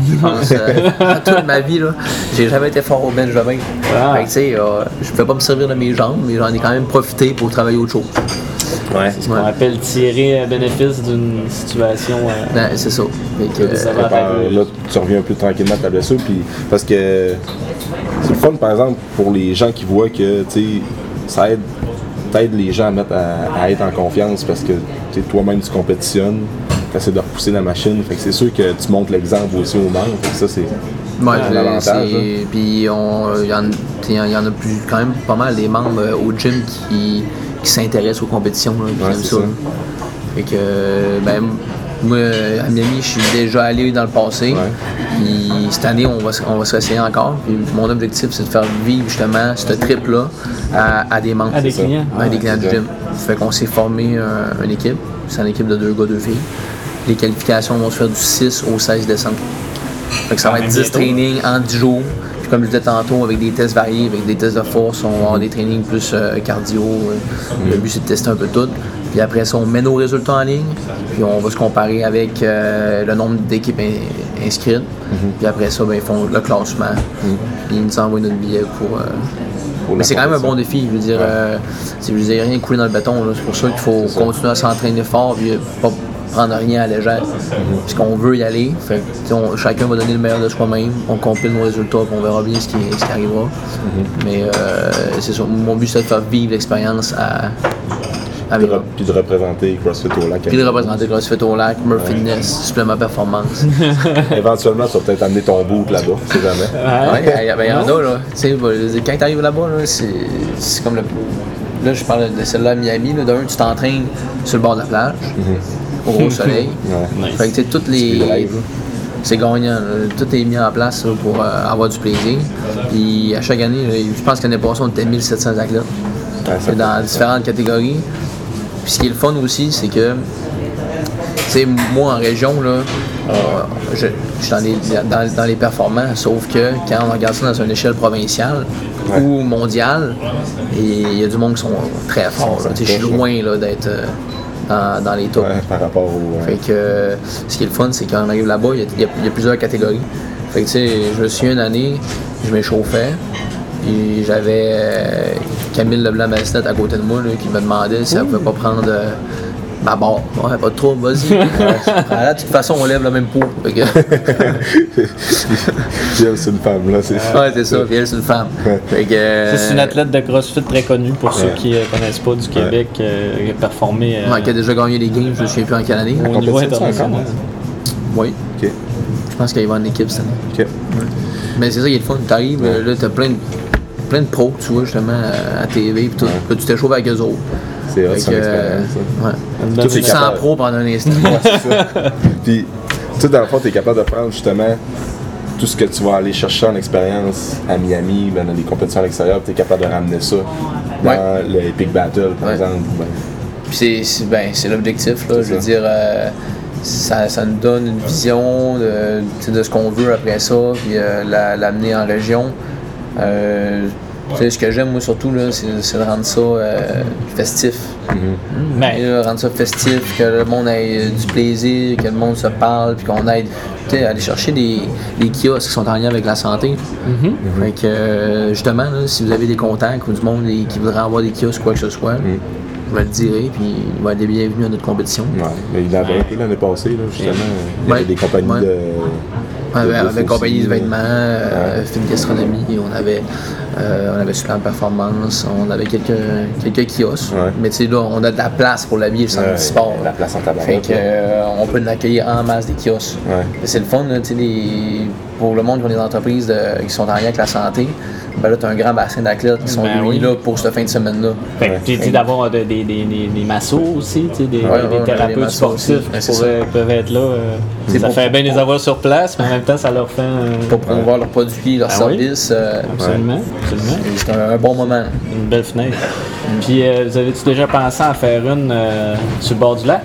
Je pense, euh, toute ma vie, là, j'ai jamais été fort au bench de même. Ah. Fait que, tu sais, euh, je pouvais pas me servir de mes jambes, mais j'en ai quand même profité pour travailler autre chose. Ouais. C'est ce qu'on appelle tirer un bénéfice d'une situation. euh, Ben, c'est ça. Que, euh, là, tu reviens un peu tranquillement de ta blessure. Puis, parce que c'est le fun, par exemple, pour les gens qui voient que tu sais, ça aide, les gens à, mettre à, à être en confiance parce que toi-même tu compétitionnes, tu essaies de repousser la machine. Fait que c'est sûr que tu montres l'exemple aussi aux membres. Fait que ça, c'est Ouais. Puis il y, en- a plus, quand même pas mal des membres euh, au gym qui, qui s'intéressent aux compétitions, là, Ouais, ça. Fait que, ben, moi, à Miami, je suis déjà allé dans le passé. Ouais. Puis cette année, on va, se- on va se réessayer encore. Puis mon objectif, c'est de faire vivre justement ce trip-là à, à des membres. À des clients. Ouais, des clients du gym. Fait qu'on s'est formé un- une équipe. C'est une équipe de deux gars, deux filles. Les qualifications vont se faire du 6 au 16 décembre. Fait que ça Ah, va être mais 10 bientôt. trainings en 10 jours. Puis comme je disais tantôt, avec des tests variés, avec des tests de force, on va avoir des trainings plus euh, cardio. euh, Le but, c'est de tester un peu tout. Puis après ça, on met nos résultats en ligne. Puis on va se comparer avec euh, le nombre d'équipes in- inscrites. Puis après ça, ben, ils font le classement. Puis ils nous envoient notre billet pour. euh, Pour mais c'est quand même un bon défi. Je veux dire, euh, c'est- je veux dire, rien coulé dans le béton. C'est pour ça qu'il faut continuer à s'entraîner fort et pas prendre rien à légère. Puisqu'on veut y aller. Fait on- chacun va donner le meilleur de soi-même. On compile nos résultats puis on verra bien ce qui, ce qui arrivera. Mais euh, c'est ça. Mon but, c'est de faire vivre l'expérience à, avec de Puis de représenter CrossFit au lac. puis de représenter CrossFit au lac, Murph Fitness, Supplément Performance. Éventuellement, tu vas peut-être amener ton bout là-bas, c'est jamais. Ouais, il y, ben, y en a, là. Tu sais, dire, quand t'arrives là-bas, là, c'est comme le. Là, je parle de celle-là à Miami. là. D'un, tu t'entraînes sur le bord de la plage, au gros soleil. Ouais. Fait que, tu sais, toutes les. C'est gagnant. là. Tout est mis en place là, pour euh, avoir du plaisir. Puis à chaque année, là, je pense que l'année passée, on était 1700 athlètes. Ouais, dans différentes catégories. Puis ce qui est le fun aussi, c'est que, tu sais, moi en région, là, euh, je, je suis dans les, dans, dans les performants, sauf que quand on regarde ça dans une échelle provinciale Ouais. ou mondiale, il y a du monde qui sont très forts. Je suis loin là, d'être euh, dans, dans les tops. Ouais, par rapport au. Fait que euh, ce qui est le fun, c'est quand on arrive là-bas, il y a- y, y plusieurs catégories. Fait que tu sais, je me souviens une année, je m'échauffais, puis j'avais euh, Camille Leblanc-Mastet à côté de moi là, qui me demandait si elle pouvait pas prendre euh, ma barre. Ouais, pas de trouble, vas-y. Ah, là, de toute façon, on lève le même pot. Fait que- Puis elle, c'est une femme, là. C'est ouais, c'est ça, puis elle, c'est une femme. Fait que, euh, C'est une athlète de CrossFit très connue pour ceux qui ne connaissent pas du Québec, euh, qui a performé euh, ouais, qui a déjà gagné les games, je me souviens plus en quelle année. au niveau compétition, ça, international. encore, Oui, Ok, je pense qu'il va en équipe cette année. ok. Mais c'est ça qui est le fun. T'arrives, euh, là, t'as plein de, plein de pros, tu vois, justement, à à TV, puis tout. Là, tu t'échauffes avec eux autres. C'est hot, Fait son que, expérience. ça. ouais. Une Tout bonne- est Tu te sens capable. pro pendant un instant. C'est. Puis, tu sais, dans le fond, tu es capable de prendre justement tout ce que tu vas aller chercher en expérience à Miami, ben, dans les compétitions à l'extérieur, tu es capable de ramener ça dans Ouais. le Epic Battle, par Ouais. exemple. Ben, Puis c'est, c'est, ben, c'est l'objectif, là. C'est Je veux ça. dire, euh, ça, ça nous donne une vision de, de ce qu'on veut après ça, puis euh, la- l'amener en région. Euh, ce que j'aime, moi, surtout, là, c'est, c'est de rendre ça euh, festif. Là, rendre ça festif, que le monde ait du plaisir, que le monde se parle, puis qu'on aide tu sais, à aller chercher des, des kiosques qui sont en lien avec la santé. Fait que, euh, justement, là, si vous avez des contacts ou du monde qui voudrait avoir des kiosques, quoi que ce soit, je vais le dirai, puis il va être les bienvenus à notre compétition. ouais. Mais il avait été l'année passée, là, justement. Il y avait Ouais. des compagnies Ouais. de. De avec, compagnie de vêtements, euh. Fit Gastronomie, on avait, euh, on avait Super Performance, on avait quelques, quelques kiosques. Ouais. Mais tu sais, là, on a de la place pour l'habiller, le centre Ouais, sport. La place en Fait tabac. que, euh, on peut l'accueillir en masse des kiosques. Ouais. C'est le fun, là, tu sais, pour le monde qui ont des entreprises de- qui sont en lien avec la santé. Ben là, tu as un grand bassin d'athlètes qui sont Ben réunis oui. là pour cette fin de semaine-là. fait puis, tu d'avoir de- des, des, des, des massos aussi, tu sais, des, Ouais, des thérapeutes sportifs qui pourraient- peuvent être là. euh, C'est ça pour- fait bien les avoir sur place, mais en même temps, ça leur fait un- Pour promouvoir leurs produits, leurs oui? services. euh, Absolument, absolument. C'est un, un bon moment. Une belle fenêtre. Puis, euh, vous avez-tu déjà pensé à en faire une euh, sur le bord du lac?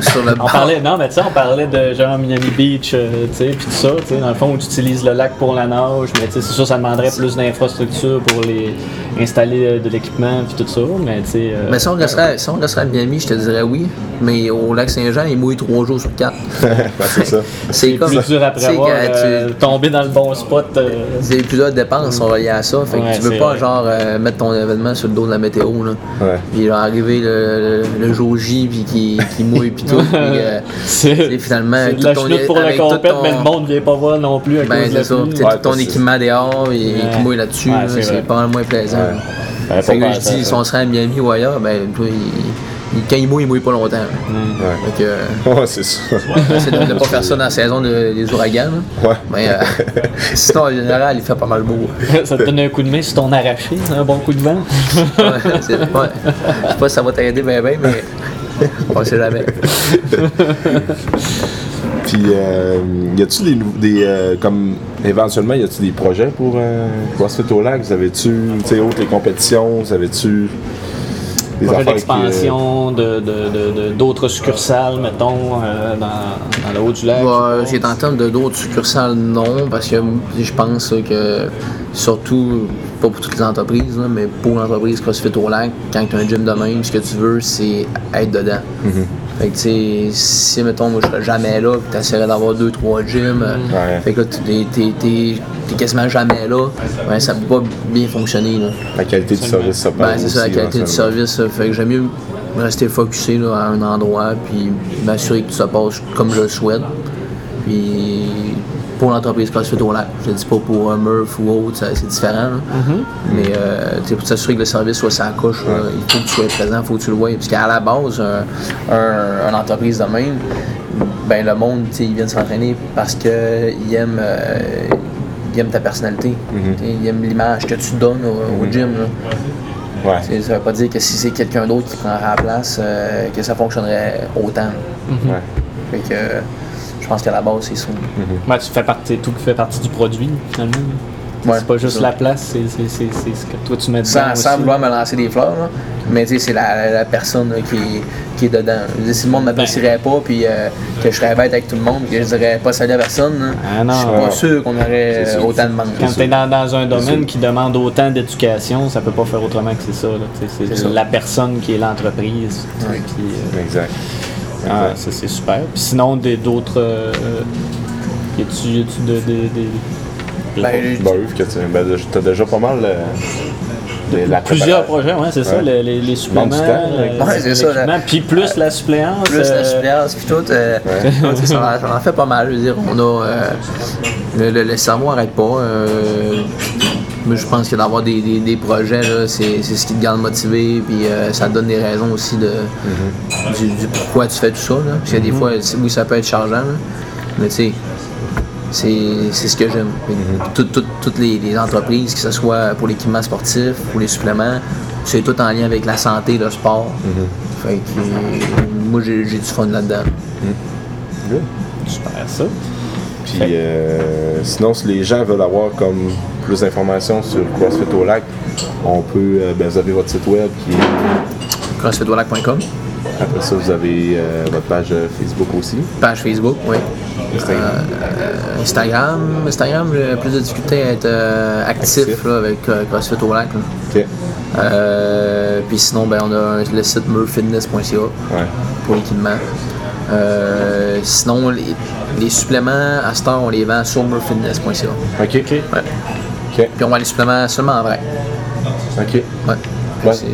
Sur le On parlait, non, mais tu sais, on parlait de genre Miami Beach, euh, tu sais, puis tout ça, tu sais, dans le fond, où tu utilises le lac pour la nage, mais tu sais, c'est sûr, ça demanderait plus d'infrastructures pour les installer euh, de l'équipement, puis tout ça, mais tu sais. euh, Mais si on, resterait, si on resterait à Miami, je te dirais oui. Mais au lac Saint-Jean, il mouille trois jours sur quatre. C'est ça. C'est comme. plus dur à tu euh, tu- tomber dans le bon spot. euh, C'est plusieurs dépenses sont reliées à ça. Fait que Ouais, tu veux pas vrai. genre euh, mettre ton événement sur le dos de la météo là. Ouais. Puis arriver le, le, le jour J puis qui, qui mouille puis tout. puis, euh, c'est et finalement, de la tout ton- chenoute pour la tout compète, ton- mais le monde vient pas voir non plus à ben cause de la ça. tout ton équipement dehors qui mouille là-dessus, c'est pas moins plaisant. Ouais. Que je dis, si on serait à Miami ou ailleurs, ben toi, il, il- quand il mouille, il mouille pas longtemps. Ouais. Fait que, euh, Ouais, c'est ça. c'est de ne pas faire ça dans la saison de- des ouragans. là. Ouais. Mais euh, sinon, en général, il fait pas mal beau. ça te donne un coup de main sur ton arraché, un bon coup de vent. Ouais, c'est- ouais. Je sais pas si ça va t'aider bien, bien, mais on sait jamais. Puis, euh, y a-tu des, des euh, comme éventuellement, y a-tu des projets pour euh, CrossFit au lac? Vous avez-tu, tu sais, autres les compétitions, vous avez-tu des projet affaires qui, euh, d'expansion, de, de- de- de- d'autres succursales, mettons, euh, dans, dans le haut du lac? Ouais, j'ai en termes de d'autres succursales, non, parce que je pense que surtout, pas pour toutes les entreprises, là, mais pour l'entreprise CrossFit au lac, quand tu as un gym de même, ce que tu veux, c'est être dedans. Fait que tu sais, si mettons, moi je serais jamais là, puis t'essaierais d'avoir deux, trois gyms, euh, Ouais. fait que là, t'es, t'es- t'es- t'es quasiment jamais là, ben, ça peut pas bien fonctionner. Là. La qualité du service, ça Ben, parle c'est ça, la qualité du service. Fait que j'aime mieux rester focusé là, à un endroit, puis m'assurer que tout se passe comme je le souhaite. Puis pour l'entreprise CrossFit au lac, je le dis pas pour un Murph ou autre, c'est différent. là. Mais euh, pour s'assurer que le service soit sa couche, il faut que tu sois présent, il faut que tu le vois. Parce qu'à la base, un, un- une entreprise de même, ben le monde, ils viennent s'entraîner parce qu'ils aiment, euh, ils aiment ta personnalité. Sais, Ils aiment l'image que tu donnes au, au gym. là. Ouais. Ça veut pas dire que si c'est quelqu'un d'autre qui prendrait la place, euh, que ça fonctionnerait autant. Ouais. Fait que je pense qu'à la base, c'est ça. Ben, tu fais partie, tout fait partie du produit, finalement. Ouais, c'est pas juste la place, c'est, ce que toi tu mets dedans Sans, aussi. sans vouloir me lancer des fleurs, là. mais tu sais, c'est la, la personne là, qui, est, qui est dedans. Dire, si le monde Ben. m'apprécierait pas, puis euh, que je serais bête avec tout le monde, que je dirais pas salut à personne, là, Ah non. je suis pas sûr qu'on aurait sûr. autant de monde. Quand tu es dans, dans un domaine qui demande autant d'éducation, ça peut pas faire autrement que c'est ça. C'est, la personne qui est l'entreprise. Ouais. euh, Exact. Ah, ça, c'est super. Puis sinon, des, d'autres. Euh, y a-tu, y a-tu de, de, de- Ben, j'ai- Bah, Yves, que tu ben, t'as déjà pas mal euh, la Plusieurs projets, ouais, c'est ça, Ouais. les, les, les suppléments, temps, le- ouais, c'est ça, puis plus la suppléance. plus la euh, suppléance puis tout, euh, tu sais, ça, en- ça en fait pas mal. Je veux dire, on a euh, le, le, le cerveau arrête pas. Mais je pense que d'avoir des, des, des projets, c'est, ce qui te garde motivé, puis euh, ça te donne des raisons aussi de, du, du pourquoi tu fais tout ça. Là. Parce que des fois, c'est- oui, ça peut être chargeant, là, mais tu sais, c'est, ce que j'aime. Tout- tout- toutes les, les entreprises, que ce soit pour l'équipement sportif, pour les suppléments, c'est tout en lien avec la santé, le sport. Fait que euh, moi, j'ai, du fun là-dedans. Super, ça. Puis euh, sinon, si les gens veulent avoir comme plus d'informations sur CrossFit au lac, on peut, euh, ben, vous avez votre site web qui est, crossfitwalac.com, après ça, vous avez euh, votre page Facebook aussi. page Facebook, oui. Instagram. Instagram, Instagram, j'ai plus de difficulté à être actif, Actif. là, avec CrossFit au lac. là. Ok. Puis sinon, ben, on a le site murfitness.ca Ouais. pour l'équipement. Sinon, les, les suppléments, à cette heure, on les vend sur murfitness.ca. Ok. Ok. Ouais. Ok. Puis on vend les suppléments seulement en vrai. Ok. Ouais. Ouais. C'est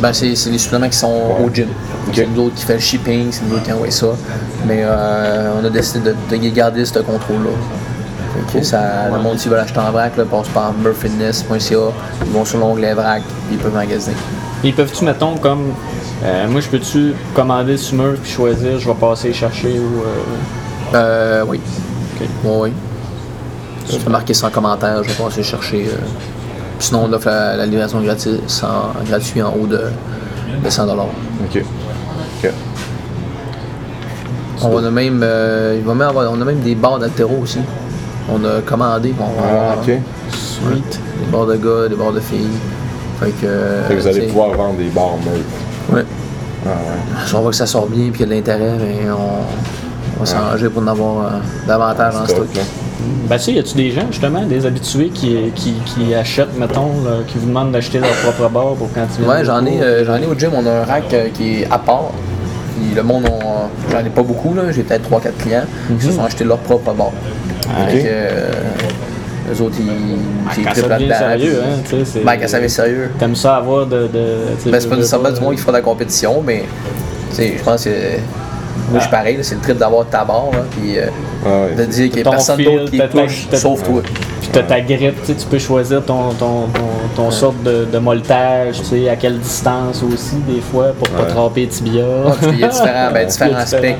ben, c'est- c'est les suppléments qui sont au gym. Ok. C'est nous autres qui fait le shipping, c'est nous autres qui envoie ça. Mais euh, on a décidé de, de garder ce contrôle-là. Ça, le monde qui veut l'acheter en vrac, là, passe par murfitness.ca, ils vont sur l'onglet vrac, puis ils peuvent magasiner. Ils peuvent-tu, mettons, comme. euh, moi, je peux-tu commander sur Murph puis choisir, je vais passer chercher ou. euh, Euh, oui. Ok. Oui, oui. Tu peux marquer ça en commentaire, je vais passer chercher. euh. Puis Sinon, on offre la, la livraison gratuite, sans, gratuite en haut de, de 100 Ok. Ok. On a même, euh, il va même avoir, on a même des barres d'altéro aussi. On a commandé, on Ah, ok. Sweet. des barres de gars, des barres de filles. Fait que, Fait que vous allez t'sais, pouvoir vendre des bars Murph. ouais. Ah ouais. Si on voit que ça sort bien et qu'il y a de l'intérêt, ben, on, on va s'arranger pour en avoir euh, davantage en stock. Ben, tu sais, y a-tu des gens, justement, des habitués qui, qui, qui achètent, mettons, là, qui vous demandent d'acheter leur propre bar pour quand ils Ouais, j'en ai, euh, j'en ai au gym, on a un rack euh, qui est à part. Puis le monde, on- j'en ai pas beaucoup, là. j'ai peut-être 3-4 clients qui se sont achetés leur propre bar. Ok. Fait que, euh, eux autres, ils, ils Quand trippent ça devient là-dedans, sérieux, hein, tu sais. c'est- Ben, quand ça devient sérieux. T'aimes ça avoir de. de tu sais, Ben, c'est pas veux, nécessairement du monde qui fera de la compétition, mais tu sais, je pense que moi je suis pareil, c'est le trip d'avoir ta barre, là, puis euh, Ah ouais. de dire qu'il n'y a personne d'autre qui ta- touche, sauf toi. Puis t'as ta grippe, tu tu peux choisir ton, ton, ton, ton sorte de, de molletage, tu sais, à quelle distance aussi, des fois, pour pas Ouais. tromper tibia. Ouais, puis il y a différents, ben, Il y a différents aspects.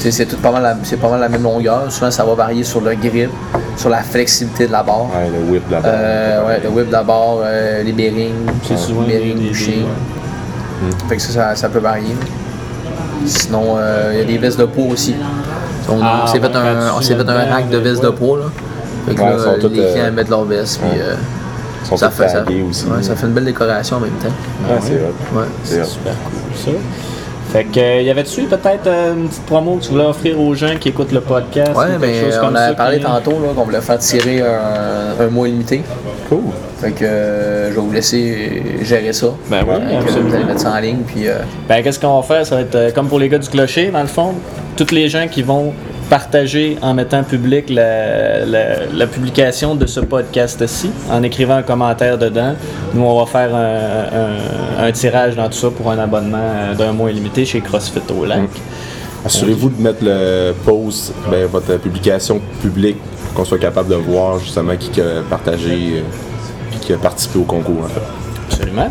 Tu C'est pas mal, la, c'est pas mal la même longueur. Souvent, ça va varier sur le grip, sur la flexibilité de la barre. Ouais, le whip là-bas. Euh, ouais, le whip de la barre, euh, les bearings, les bearings bouchés. des- Fait que ça, ça, ça peut varier. Sinon, euh, il y a des vestes de peau aussi. On, Ah, on s'est fait ouais, un, on fait un rack de vestes de peau. Là. Fait que Ouais, là, sont toutes, les clients euh, mettent leurs vestes. Puis, ouais. euh, sont Ça fait, ça, aussi. ouais, ça fait une belle décoration en même temps. Ouais, c'est. Ouais. C'est. Super cool, ça. Fait que, euh, y avait-tu peut-être euh, une petite promo que tu voulais offrir aux gens qui écoutent le podcast? ou Ouais, quelque mais chose on comme a ça parlé qui- tantôt là, qu'on voulait faire tirer un, un mois limité. Cool. Fait que euh, je vais vous laisser gérer ça. Ben oui, absolument. vous allez mettre ça en ligne. Puis, euh, Ben, qu'est-ce qu'on va faire? Ça va être euh, comme pour les gars du clocher, dans le fond. Toutes les gens qui vont partager en mettant public la, la- la publication de ce podcast-ci, en écrivant un commentaire dedans. Nous, on va faire un, un- un tirage dans tout ça pour un abonnement euh, d'un mois illimité chez CrossFit au Lac. Assurez-vous de mettre le post, ben, votre publication publique, pour qu'on soit capable de voir justement qui a partagé euh, qui a participé au concours. En fait. Absolument.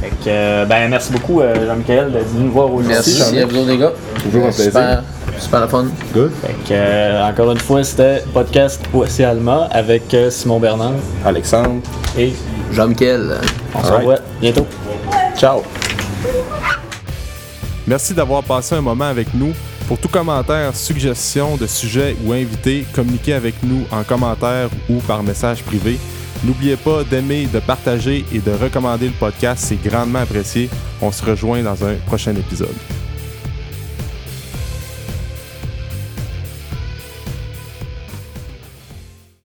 Fait que, euh, ben, merci beaucoup, Jean-Michel, d'être venu nous voir aujourd'hui. merci à vous les gars. Toujours un plaisir. Super, le fun. Good. Fait que, euh, encore une fois, c'était podcast Voici Alma avec euh, Simon Bernard Alexandre, et Jean-Michel. on se revoit bientôt. ciao. Merci d'avoir passé un moment avec nous. Pour tout commentaire, suggestion de sujet ou invité, communiquez avec nous en commentaire ou par message privé. N'oubliez pas d'aimer, de partager et de recommander le podcast, c'est grandement apprécié. On se rejoint dans un prochain épisode.